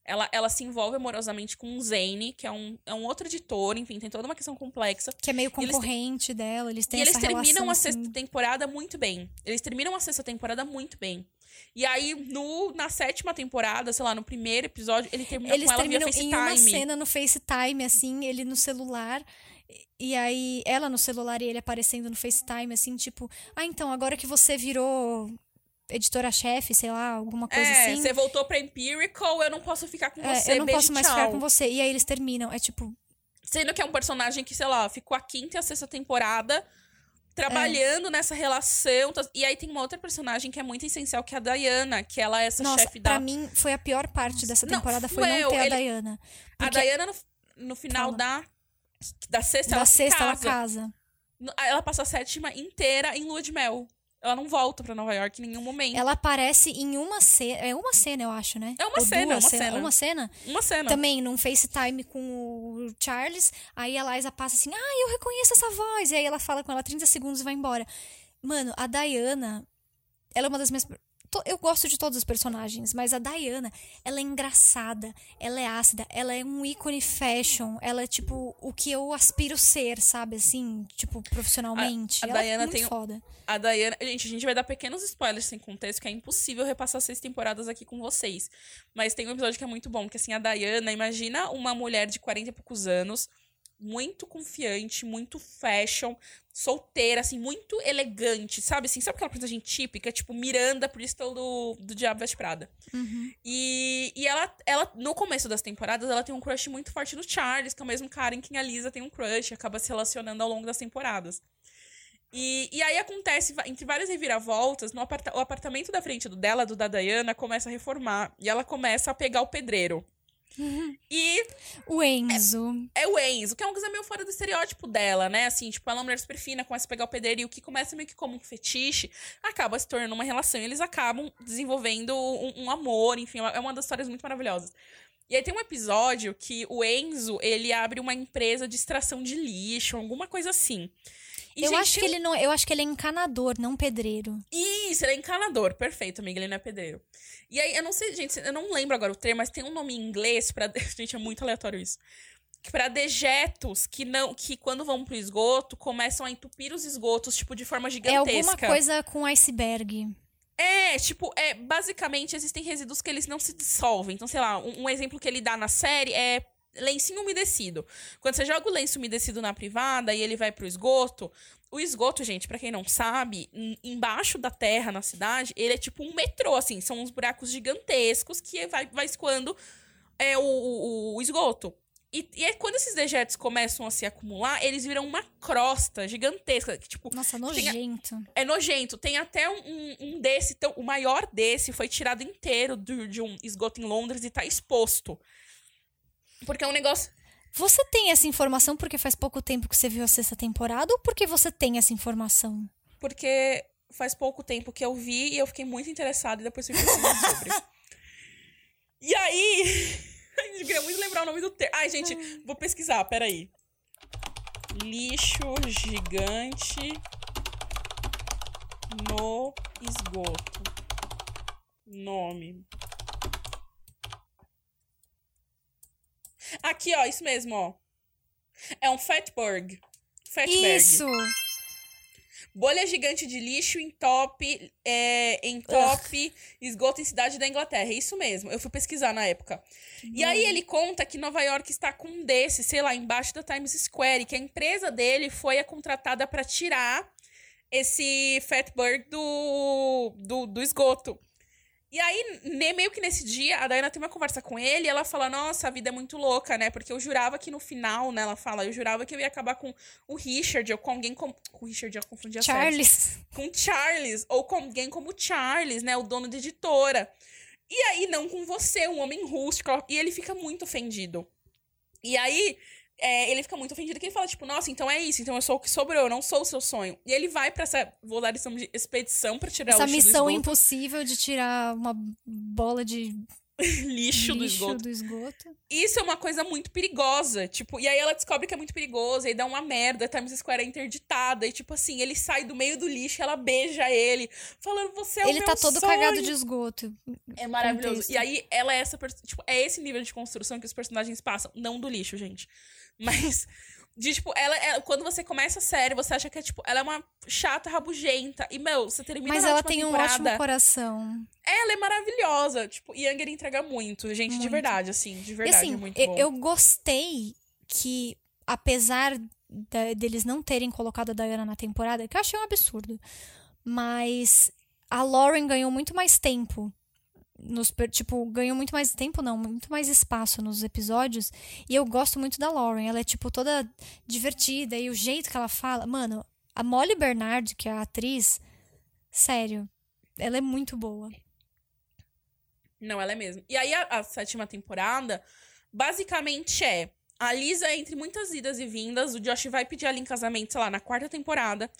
ela, ela se envolve amorosamente com o Zane, que é um, é um outro editor, enfim, tem toda uma questão complexa. Que é meio eles concorrente dela. Eles têm e eles terminam a assim, sexta temporada muito bem. Eles terminam a sexta temporada muito bem. E aí, no, na sétima temporada, sei lá, no primeiro episódio, ele termina Eles com ela via terminam em uma FaceTime. cena no FaceTime, assim, ele no celular. E aí, ela no celular e ele aparecendo no FaceTime, assim, tipo, ah, então, agora que você virou editora-chefe, sei lá, alguma coisa É, assim. você voltou pra Empirical, eu não posso ficar com é, você. eu não beijo, posso mais tchau. ficar com você. E aí eles terminam. É tipo, Sendo que é um personagem que, sei lá, ficou a quinta e a sexta temporada trabalhando nessa relação. tá- E aí tem uma outra personagem que é muito essencial, que é a Diana, que ela é essa nossa, chefe da. pra mim foi a pior parte dessa Não, temporada foi foi não ter a ele- Diana. A porque- Diana, no, no final Fala. da. Da sexta, Da ela se sexta ela casa. casa. No- Ela passa a sétima inteira em lua de mel. Ela não volta pra Nova York em nenhum momento. Ela aparece em uma cena. É uma cena, eu acho, né? É uma Ou cena, duas uma cena. Uma cena. Uma cena. Também num FaceTime com o Charles. Aí a Liza passa assim: Ah, eu reconheço essa voz. E aí ela fala com ela 30 segundos e vai embora. Mano, a Diana. Ela é uma das minhas. To- Eu gosto de todos os personagens, mas a Diana, ela é engraçada, ela é ácida, ela é um ícone fashion, ela é tipo o que eu aspiro ser, sabe? Assim, tipo, profissionalmente. A- a ela Diana é muito tem foda. A Diana. Gente, a gente vai dar pequenos spoilers sem contexto, que é impossível repassar seis temporadas aqui com vocês. Mas tem um episódio que é muito bom, que assim, a Diana, imagina uma mulher de 40 e poucos anos, muito confiante, muito fashion, solteira, assim, muito elegante, sabe? Assim, sabe aquela personagem típica, tipo Miranda Bristol do, do Diabo Veste Prada? Uhum. E, e ela, ela, no começo das temporadas, ela tem um crush muito forte no Charles, que é o mesmo cara em quem a Lisa tem um crush, acaba se relacionando ao longo das temporadas. E, e aí acontece, entre várias reviravoltas, no aparta- o apartamento da frente do dela, do da Diana, começa a reformar. E ela começa a pegar o pedreiro. E O Enzo. é o Enzo, que é uma coisa meio fora do estereótipo dela, né? Assim, tipo, ela é uma mulher super fina, começa a pegar o pedreiro e o que começa meio que como um fetiche, acaba se tornando uma relação. E eles acabam desenvolvendo um, um amor, enfim, é uma das histórias muito maravilhosas. E aí tem um episódio que o Enzo, ele abre uma empresa de extração de lixo, alguma coisa assim. E, eu gente, acho que ele não, eu acho que ele é encanador, não pedreiro. isso, ele é encanador. Perfeito, amiga, ele não é pedreiro. E aí, eu não sei, gente, eu não lembro agora o termo, mas tem um nome em inglês pra. Gente, é muito aleatório isso. Que Pra dejetos que não. Que quando vão pro esgoto, começam a entupir os esgotos, tipo, de forma É gigantesca. alguma coisa com iceberg. É, tipo, é, basicamente existem resíduos que eles não se dissolvem. Então, sei lá, um, um exemplo que ele dá na série é lencinho umedecido. Quando você joga o lenço umedecido na privada e ele vai pro esgoto, o esgoto, gente, pra quem não sabe, em- embaixo da terra na cidade, ele é tipo um metrô, assim, são uns buracos gigantescos que vai, vai escoando é, o, o- o esgoto. E, e é quando esses dejetos começam a se acumular, eles viram uma crosta gigantesca, que, tipo, Nossa, a- nojento. é nojento. Tem até um, um- um desse, então, o maior desse foi tirado inteiro do- de um esgoto em Londres e tá exposto. Porque é um negócio. Você tem essa informação porque faz pouco tempo que você viu a sexta temporada ou porque você tem essa informação? Porque faz pouco tempo que eu vi e eu fiquei muito interessada e depois fui pesquisar sobre. E aí. Eu queria muito lembrar o nome do termo. Ai, gente, vou pesquisar, peraí. Lixo gigante no esgoto. Nome. Aqui, ó, isso mesmo, ó. É um fatberg. Fatberg. Isso! Bolha gigante de lixo em top, é, em top esgoto em cidade da Inglaterra. É isso mesmo. Eu fui pesquisar na época. E aí ele conta que Nova York está com um desse, sei lá, embaixo da Times Square, que a empresa dele foi a contratada para tirar esse fatberg do, do, do esgoto. E aí, meio que nesse dia, a Diana tem uma conversa com ele e ela fala: Nossa, a vida é muito louca, né? Porque eu jurava que no final, né? Ela fala: Eu jurava que eu ia acabar com o Richard ou com alguém como. Com o Richard, eu confundi a Charles. com Charles, ou com alguém como Charles, né? O dono de editora. E aí, não com você, um homem rústico. E ele fica muito ofendido. E aí, é, ele fica muito ofendido que ele fala, tipo, nossa, então é isso, então eu sou o que sobrou, eu não sou o seu sonho. E ele vai pra essa, vou dar lição de expedição pra tirar Essa o lixo do missão impossível de tirar uma bola de lixo, do lixo esgoto. do esgoto. Isso é uma coisa muito perigosa, tipo, e aí ela descobre que é muito perigoso, e aí dá uma merda, a Times Square é interditada, e tipo assim, ele sai do meio do lixo, ela beija ele, falando, você é o ele tá todo sonho. cagado de esgoto. É maravilhoso. contexto. E aí, ela é essa. Tipo, é esse nível de construção que os personagens passam. Não do lixo, gente. Mas. De, tipo, ela é, quando você começa a série, você acha que é, tipo, ela é uma chata, rabugenta. E, meu, você termina Mas ela tem um temporada, ótimo coração. Ela é maravilhosa. Tipo, Younger entrega muito, gente, de Muito. verdade, assim. De E verdade, assim, é muito eu, bom. eu gostei que, apesar da- deles não terem colocado a Diana na temporada, que eu achei um absurdo, mas a Lauren ganhou muito mais tempo. Nos, tipo, ganhou muito mais tempo, não, muito mais espaço nos episódios. E eu gosto muito da Lauren. Ela é, tipo, toda divertida. E o jeito que ela fala. Mano, a Molly Bernard, que é a atriz, sério, ela é muito boa. Não, ela é mesmo. E aí, a, a sétima temporada, basicamente é. A Lisa, entre muitas idas e vindas, o Josh vai pedir ela em casamento, sei lá, na quarta temporada.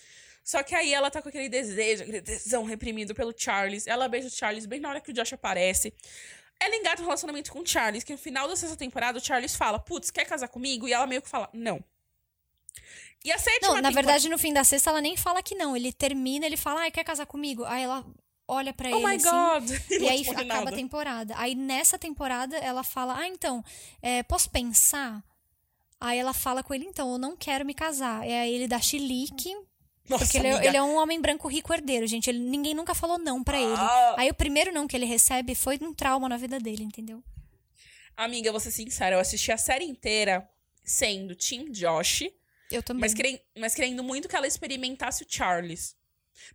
Só que aí ela tá com aquele desejo, aquele tesão reprimido pelo Charles. Ela beija o Charles bem na hora que o Josh aparece. Ela engata um relacionamento com o Charles, que no final da sexta temporada o Charles fala, putz, quer casar comigo? E ela meio que fala, não. E a sétima Não, na temporada- verdade, no fim da sexta, ela nem fala que não. Ele termina, ele fala, ai, quer casar comigo? Aí ela olha pra Oh ele my assim. God! E não aí acaba nada. a temporada. Aí nessa temporada ela fala: Ah, então, é, posso pensar? Aí ela fala com ele: Então, eu não quero me casar. E aí ele dá chilique. Nossa, Porque ele é, ele é um homem branco rico herdeiro, gente. Ele, ninguém nunca falou não pra ele. Ah. Aí o primeiro não que ele recebe foi um trauma na vida dele, entendeu? Amiga, vou ser sincera, eu assisti a série inteira sendo Team Josh, Eu também. mas, querendo, mas querendo muito que ela experimentasse o Charles.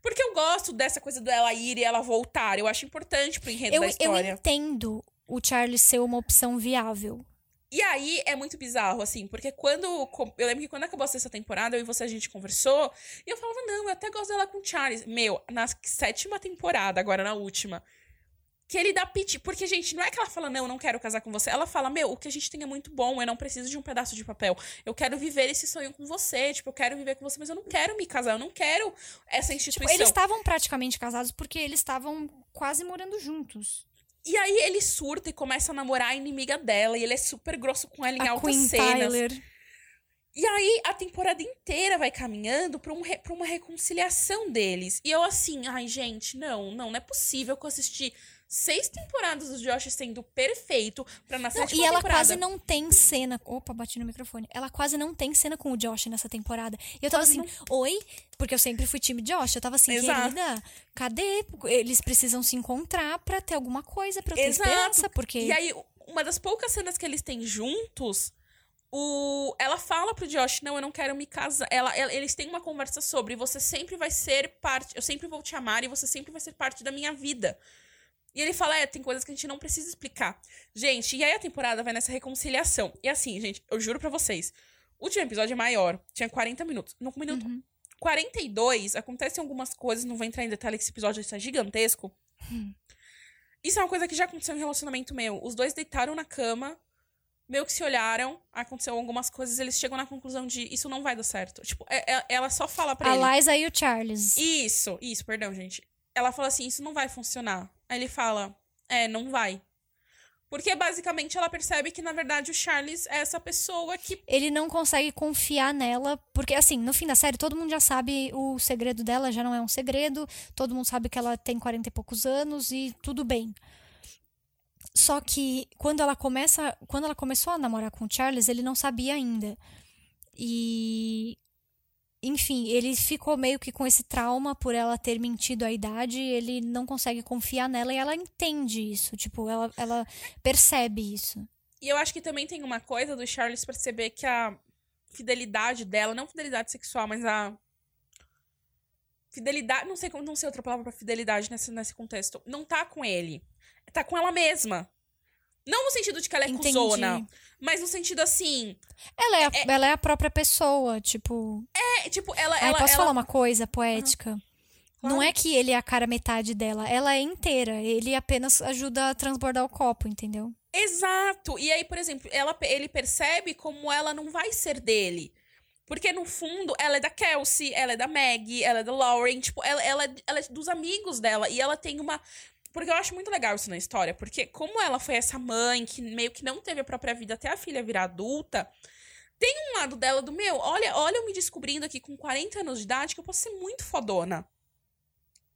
Porque eu gosto dessa coisa dela ir e ela voltar. Eu acho importante pro enredo eu, da eu história. entendo o Charles ser uma opção viável. E aí é muito bizarro, assim, porque quando. Eu lembro que quando acabou a sexta temporada, eu e você a gente conversou, e eu falava, não, eu até gosto dela com o Charles. Meu, na sétima temporada, agora na última. Que ele dá piti. Porque, gente, não é que ela fala, não, eu não quero casar com você. Ela fala, meu, o que a gente tem é muito bom, eu não preciso de um pedaço de papel. Eu quero viver esse sonho com você. Tipo, eu quero viver com você, mas eu não quero me casar, eu não quero essa Tipo, instituição. eles estavam praticamente casados porque eles estavam quase morando juntos. E aí ele surta e começa a namorar a inimiga dela, e ele é super grosso com ela em a altas Queen cenas. Tyler. E aí a temporada inteira vai caminhando pra, um pra uma reconciliação deles. E eu assim, ai gente, não, não, não é possível que eu assisti seis temporadas do Josh sendo perfeito pra na Não, sétima e ela temporada. quase não tem cena. Opa, bati no microfone. Ela quase não tem cena com o Josh nessa temporada. E eu tava assim, oi? Porque eu sempre fui time Josh. Eu tava assim, Exato. querida, cadê? Eles precisam se encontrar pra ter alguma coisa, pra ter Exato. esperança. Porque. E aí, uma das poucas cenas que eles têm juntos, o... ela fala pro Josh, não, eu não quero me casar. Ela, ela- eles têm uma conversa sobre, você sempre vai ser parte, eu sempre vou te amar e você sempre vai ser parte da minha vida. E ele fala, é, tem coisas que a gente não precisa explicar. Gente, e aí a temporada vai nessa reconciliação. E assim, gente, eu juro pra vocês, o último episódio é maior, tinha 40 minutos. No minuto Uhum. 42, acontecem algumas coisas, não vou entrar em detalhe que esse episódio está gigantesco. Isso é uma coisa que já aconteceu em relacionamento meu. Os dois deitaram na cama, meio que se olharam, aconteceu algumas coisas, eles chegam na conclusão de isso não vai dar certo. Tipo, é- é- ela só fala pra ele. A Liza e o Charles. Isso, isso, perdão, gente. Ela fala assim: isso não vai funcionar. Aí ele fala: é, não vai. Porque basicamente ela percebe que, na verdade, o Charles é essa pessoa que. Ele não consegue confiar nela, porque assim, no fim da série, todo mundo já sabe o segredo dela, já não é um segredo, todo mundo sabe que ela tem 40 e poucos anos e tudo bem. Só que quando ela começa, quando ela começou a namorar com o Charles, ele não sabia ainda. E enfim, ele ficou meio que com esse trauma por ela ter mentido a idade, ele não consegue confiar nela e ela entende isso, tipo, ela, ela percebe isso. E eu acho que também tem uma coisa do Charles perceber que a fidelidade dela, não fidelidade sexual, mas a. Fidelidade. Não sei, como- não sei outra palavra pra fidelidade nesse, nesse contexto. Não tá com ele. Tá com ela mesma. Não no sentido de que ela é Entendi. cuzona, mas no sentido assim. Ela é, a, ela é a própria pessoa, tipo. É, tipo, ela. Ai, ela, posso ela- falar uma coisa poética? Não Claro. é que ele é a cara metade dela, ela é inteira. Ele apenas ajuda a transbordar o copo, entendeu? Exato. E aí, por exemplo, ela, ele percebe como ela não vai ser dele. Porque, no fundo, ela é da Kelsey, ela é da Maggie, ela é da Lauren. Tipo, ela, ela, ela é dos amigos dela. E ela tem uma. Porque eu acho muito legal isso na história. Porque, como ela foi essa mãe que meio que não teve a própria vida até a filha virar adulta, tem um lado dela do meu. Olha, olha eu me descobrindo aqui com 40 anos de idade que eu posso ser muito fodona.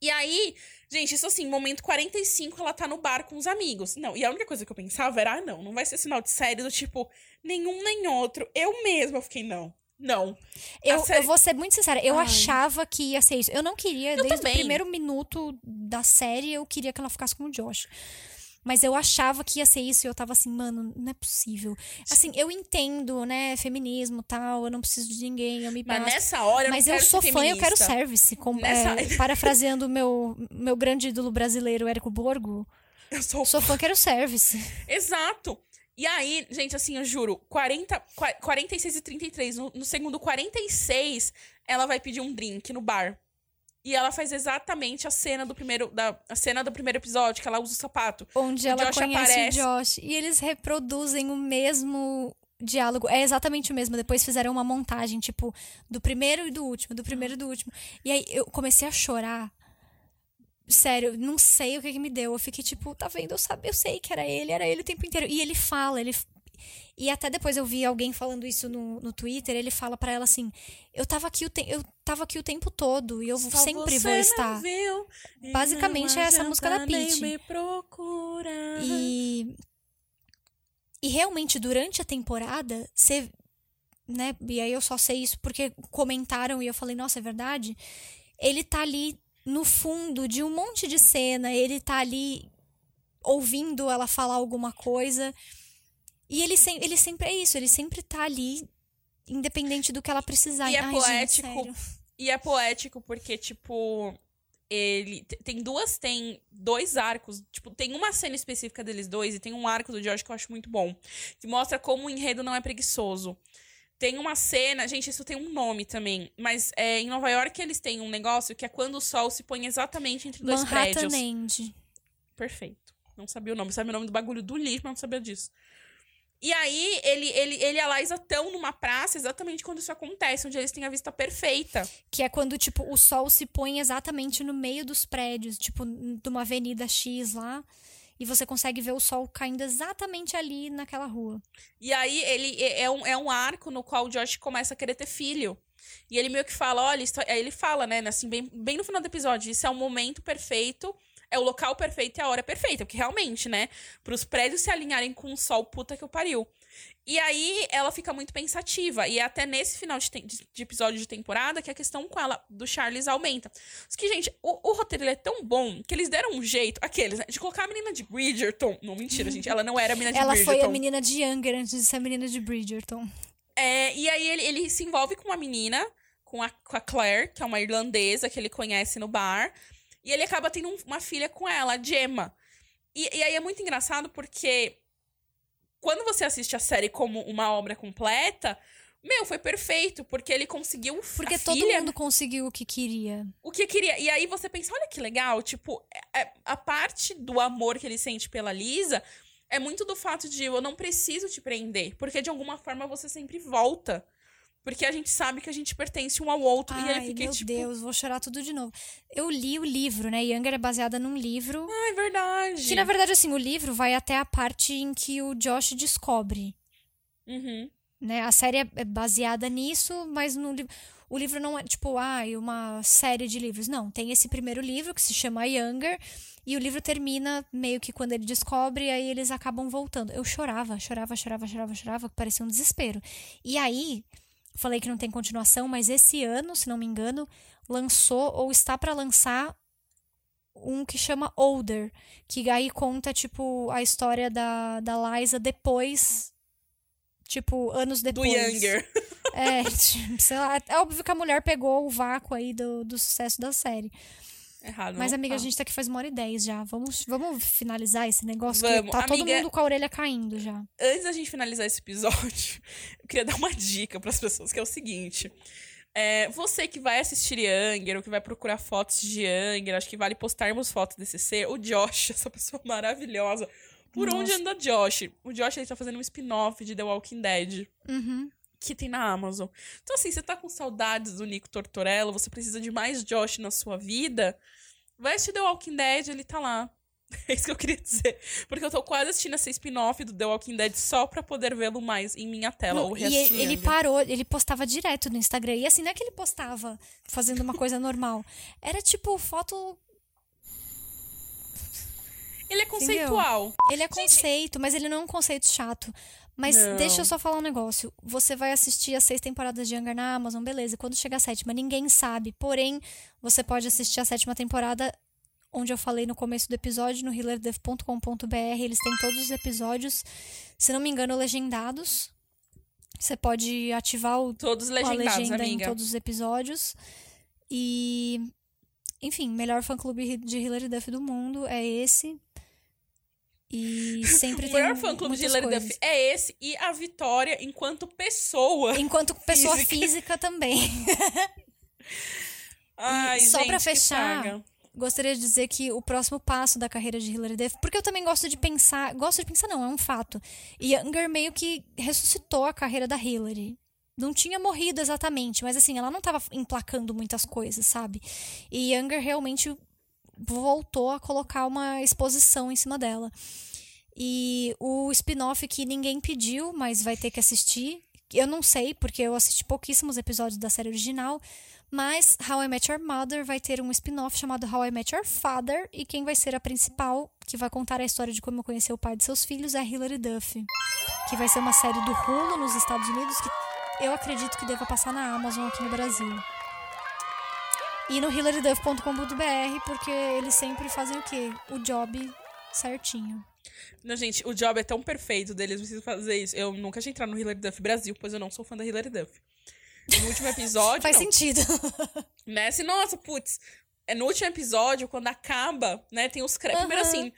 E aí, gente, isso assim, momento 45, ela tá no bar com os amigos. Não, e a única coisa que eu pensava era, ah, não, não vai ser sinal de série do tipo, nenhum nem outro. Eu mesma fiquei, não. Não. Eu, série... eu vou ser muito sincera, eu Ai. achava que ia ser isso. Eu não queria, eu desde também. o primeiro minuto da série, eu queria que ela ficasse com o Josh. Mas eu achava que ia ser isso e eu tava assim, mano, não é possível. Assim, eu entendo, né, feminismo tal, eu não preciso de ninguém, eu me Mas nessa hora eu Mas eu sou fã, eu quero service. Com, nessa... é, parafraseando o meu, meu grande ídolo brasileiro, Érico Borgo. Eu sou, sou fã, quero service. Exato. E aí, gente, assim, eu juro, 40, 46 e 33, no, no segundo 46, ela vai pedir um drink no bar. E ela faz exatamente a cena do primeiro, da, a cena do primeiro episódio, que ela usa o sapato. Onde o ela Josh conhece aparece. o Josh. E eles reproduzem o mesmo diálogo. É exatamente o mesmo. Depois fizeram uma montagem, tipo, do primeiro e do último, do primeiro e do último. E aí eu comecei a chorar Sério, não sei o que, que me deu. Eu fiquei tipo, tá vendo? Eu sabia, eu sei que era ele, era ele o tempo inteiro. E ele fala, ele. E até depois eu vi alguém falando isso no, no Twitter, ele fala para ela assim: Eu tava aqui o te eu tava aqui o tempo todo e eu Só sempre vou estar. Viu, Basicamente é essa música da Peach. E e realmente durante a temporada, você né, e aí eu só sei isso porque comentaram e eu falei: "Nossa, é verdade?" Ele tá ali no fundo de um monte de cena, ele tá ali ouvindo ela falar alguma coisa. E ele, se, ele sempre é isso, ele sempre tá ali, independente do que ela precisar. E é Ai, poético. Gente, e é poético porque, tipo, ele tem duas, tem dois arcos. Tipo, tem uma cena específica deles dois e tem um arco do George que eu acho muito bom. Que mostra como o enredo não é preguiçoso. Tem uma cena, gente, isso tem um nome também, mas é, em Nova York eles têm um negócio que é quando o sol se põe exatamente entre dois Manhattan prédios. End. Perfeito. Não sabia o nome, sabe o nome do bagulho do lixo, mas não sabia disso. E aí, ele, ele, ele e a Liza estão numa praça exatamente quando isso acontece, onde eles têm a vista perfeita. Que é quando, tipo, o sol se põe exatamente no meio dos prédios, tipo, de uma avenida X lá e você consegue ver o sol caindo exatamente ali naquela rua. E aí ele é, é um, é um arco no qual o Josh começa a querer ter filho. E ele meio que fala, olha, aí ele fala, né, assim, bem, bem no final do episódio, isso é o momento perfeito, é o local perfeito e a hora perfeita, porque realmente, né, para os prédios se alinharem com o sol, puta que eu pariu. E aí ela fica muito pensativa. E é até nesse final de, de, de, episódio de temporada que a questão com ela, do Charles, aumenta. Só que, gente, o, o roteiro é tão bom que eles deram um jeito, aqueles, né, de colocar a menina de Bridgerton. Não, mentira, gente. Ela não era a menina de ela Bridgerton. Ela foi a menina de Younger antes de ser a menina de Bridgerton. É, e aí ele, ele se envolve com uma menina, com a, com a Claire, que é uma irlandesa que ele conhece no bar. E ele acaba tendo um, uma filha com ela, a Gemma. E, e aí é muito engraçado porque quando você assiste a série como uma obra completa, meu, foi perfeito, porque ele conseguiu. Porque todo filha, mundo conseguiu o que queria. O que queria. E aí você pensa, olha que legal, tipo, é, é, a parte do amor que ele sente pela Lisa é muito do fato de eu não preciso te prender, porque de alguma forma você sempre volta. Porque a gente sabe que a gente pertence um ao outro. Ai, e ele fica meu tipo. Deus, vou chorar tudo de novo. Eu li o livro, né? Younger é baseada num livro. Ah, é verdade. Que na verdade, assim, o livro vai até a parte em que o Josh descobre. Uhum. Né? A série é baseada nisso, mas no livro. O livro não é tipo, ah, uma série de livros. Não, tem esse primeiro livro que se chama Younger. E o livro termina meio que quando ele descobre, aí eles acabam voltando. Eu chorava, chorava, chorava, chorava, chorava, parecia um desespero. E aí, Falei que não tem continuação, mas esse ano, se não me engano, lançou ou está para lançar um que chama Older, que aí conta, tipo, a história da, da Liza depois. Tipo, anos depois. Do Younger. É, tipo, sei lá. É óbvio que a mulher pegou o vácuo aí do, do sucesso da série. Errado. Mas, amiga, tá. a gente tá aqui faz uma hora e dez já. Vamos, vamos finalizar esse negócio? Vamos. tá amiga, todo mundo com a orelha caindo já. Antes da gente finalizar esse episódio, eu queria dar uma dica para as pessoas, que é o seguinte. É, você que vai assistir Younger, ou que vai procurar fotos de Younger, acho que vale postarmos fotos desse ser. O Josh, essa pessoa maravilhosa, Por onde Nossa. anda Josh? O Josh ele tá fazendo um spin-off de The Walking Dead. Uhum. Que tem na Amazon. Então, assim, você tá com saudades do Nico Tortorella, você precisa de mais Josh na sua vida, vai assistir The Walking Dead, ele tá lá. É isso que eu queria dizer. Porque eu tô quase assistindo essa spin-off do The Walking Dead só pra poder vê-lo mais em minha tela. Não, ou e ele, parou, ele postava direto no Instagram. E assim, não é que ele postava fazendo uma coisa normal. Era tipo foto. Ele é conceitual. Ele é conceito, mas ele não é um conceito chato. Mas Não. deixa eu só falar um negócio. Você vai assistir as seis temporadas de Younger na Amazon, beleza. Quando chegar a sétima, ninguém sabe. Porém, você pode assistir a sétima temporada, onde eu falei no começo do episódio, no healerdev.com.br. Eles têm todos os episódios, se não me engano, legendados. Você pode ativar o Todos com a legendados, legenda em amiga. todos os episódios. E. Enfim, melhor fã-clube de Hilary Duff do mundo é esse. E sempre O tem maior fã-clube de muitas Hilary. Duff é esse e a Vitória enquanto pessoa. Enquanto pessoa Física. física, também. Ai, só gente, pra fechar. Gostaria de dizer que o próximo passo da carreira de Hilary Duff, porque eu também gosto de pensar, gosto de pensar não, é um fato. Younger meio que ressuscitou a carreira da Hillary. Não tinha morrido exatamente, mas assim, ela não tava emplacando muitas coisas, sabe? E Younger realmente voltou a colocar uma exposição em cima dela. E o spin-off que ninguém pediu, mas vai ter que assistir. Eu não sei, porque eu assisti pouquíssimos episódios da série original. Mas How I Met Your Mother vai ter um spin-off chamado How I Met Your Father. E quem vai ser a principal, que vai contar a história de como eu conheci o pai de seus filhos, é Hilary Duff. Que vai ser uma série do Hulu nos Estados Unidos, que eu acredito que deva passar na Amazon aqui no Brasil. E no hilaryduff.com.br, porque eles sempre fazem o quê? O job certinho. Não, gente, o job é tão perfeito deles, preciso fazer isso. Eu nunca tinha entrado no Hilary Duff Brasil, pois eu não sou fã da Hilary Duff. No último episódio. Faz não. sentido. Messi, nossa, putz. É no último episódio, quando acaba, né? Tem os créditos. Primeiro Aham. assim.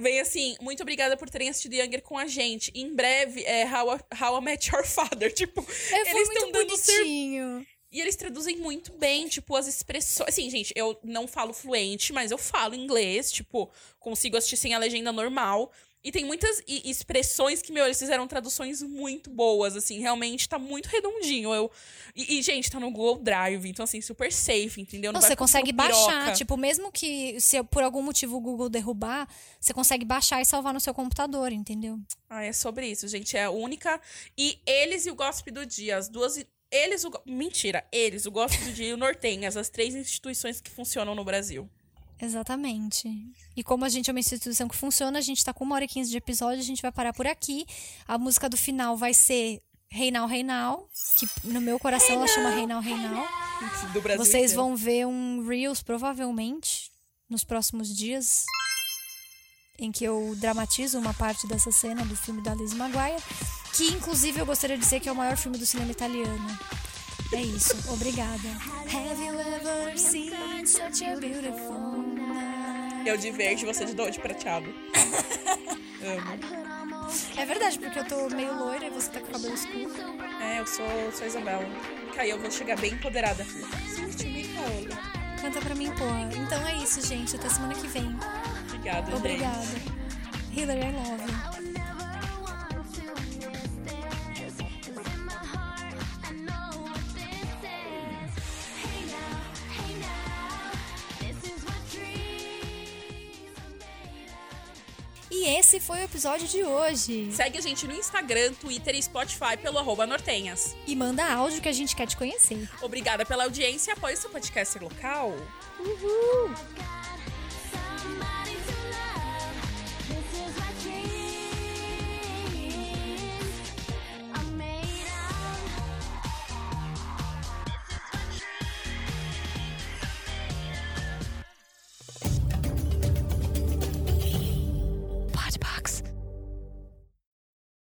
Vem assim, muito obrigada por terem assistido Younger com a gente. Em breve, é How, I- How I Met Your Father. Tipo, É, eles estão dando ser bonitinho. E eles traduzem muito bem, tipo, as expressões. Assim, gente, eu não falo fluente, mas eu falo inglês, tipo, consigo assistir sem a legenda normal. E tem muitas expressões que, meu, eles fizeram traduções muito boas, assim, realmente tá muito redondinho. Eu... E, e, gente, tá no Google Drive, então, assim, super safe, entendeu? Não, você consegue baixar, piroca. tipo, mesmo que se por algum motivo o Google derrubar, você consegue baixar e salvar no seu computador, entendeu? Ah, é sobre isso, gente. É a única. E eles e o Gossip do Dia, as duas. Eles, o. Mentira, eles, o Gossip do Dia e o Nortenhas, as três instituições que funcionam no Brasil. Exatamente. E como a gente é uma instituição que funciona, a gente tá com uma hora e quinze de episódio, a gente vai parar por aqui. A música do final vai ser Reinal Reinal, que no meu coração ela chama Reinal Reinal. Do Brasil. Vocês inteiro. vão ver um Reels provavelmente nos próximos dias em que eu dramatizo uma parte dessa cena do filme da Liz Maguire, que inclusive eu gostaria de dizer que é o maior filme do cinema italiano. É isso, obrigada. Eu de verde, você de, do- de prateado. Amo. É verdade, porque eu tô meio loira e você tá com o cabelo escuro. É, eu sou, sou a Isabela. Kai, eu vou chegar bem empoderada. Gente, me olha. Canta pra mim, porra. Então é isso, gente. Até semana que vem. Obrigada, Obrigada. gente. Hillary, I love you. E esse foi o episódio de hoje. Segue a gente no Instagram, Twitter e Spotify pelo arroba Nortenhas. E manda áudio que a gente quer te conhecer. Obrigada pela audiência e apoie seu podcast local. Uhul!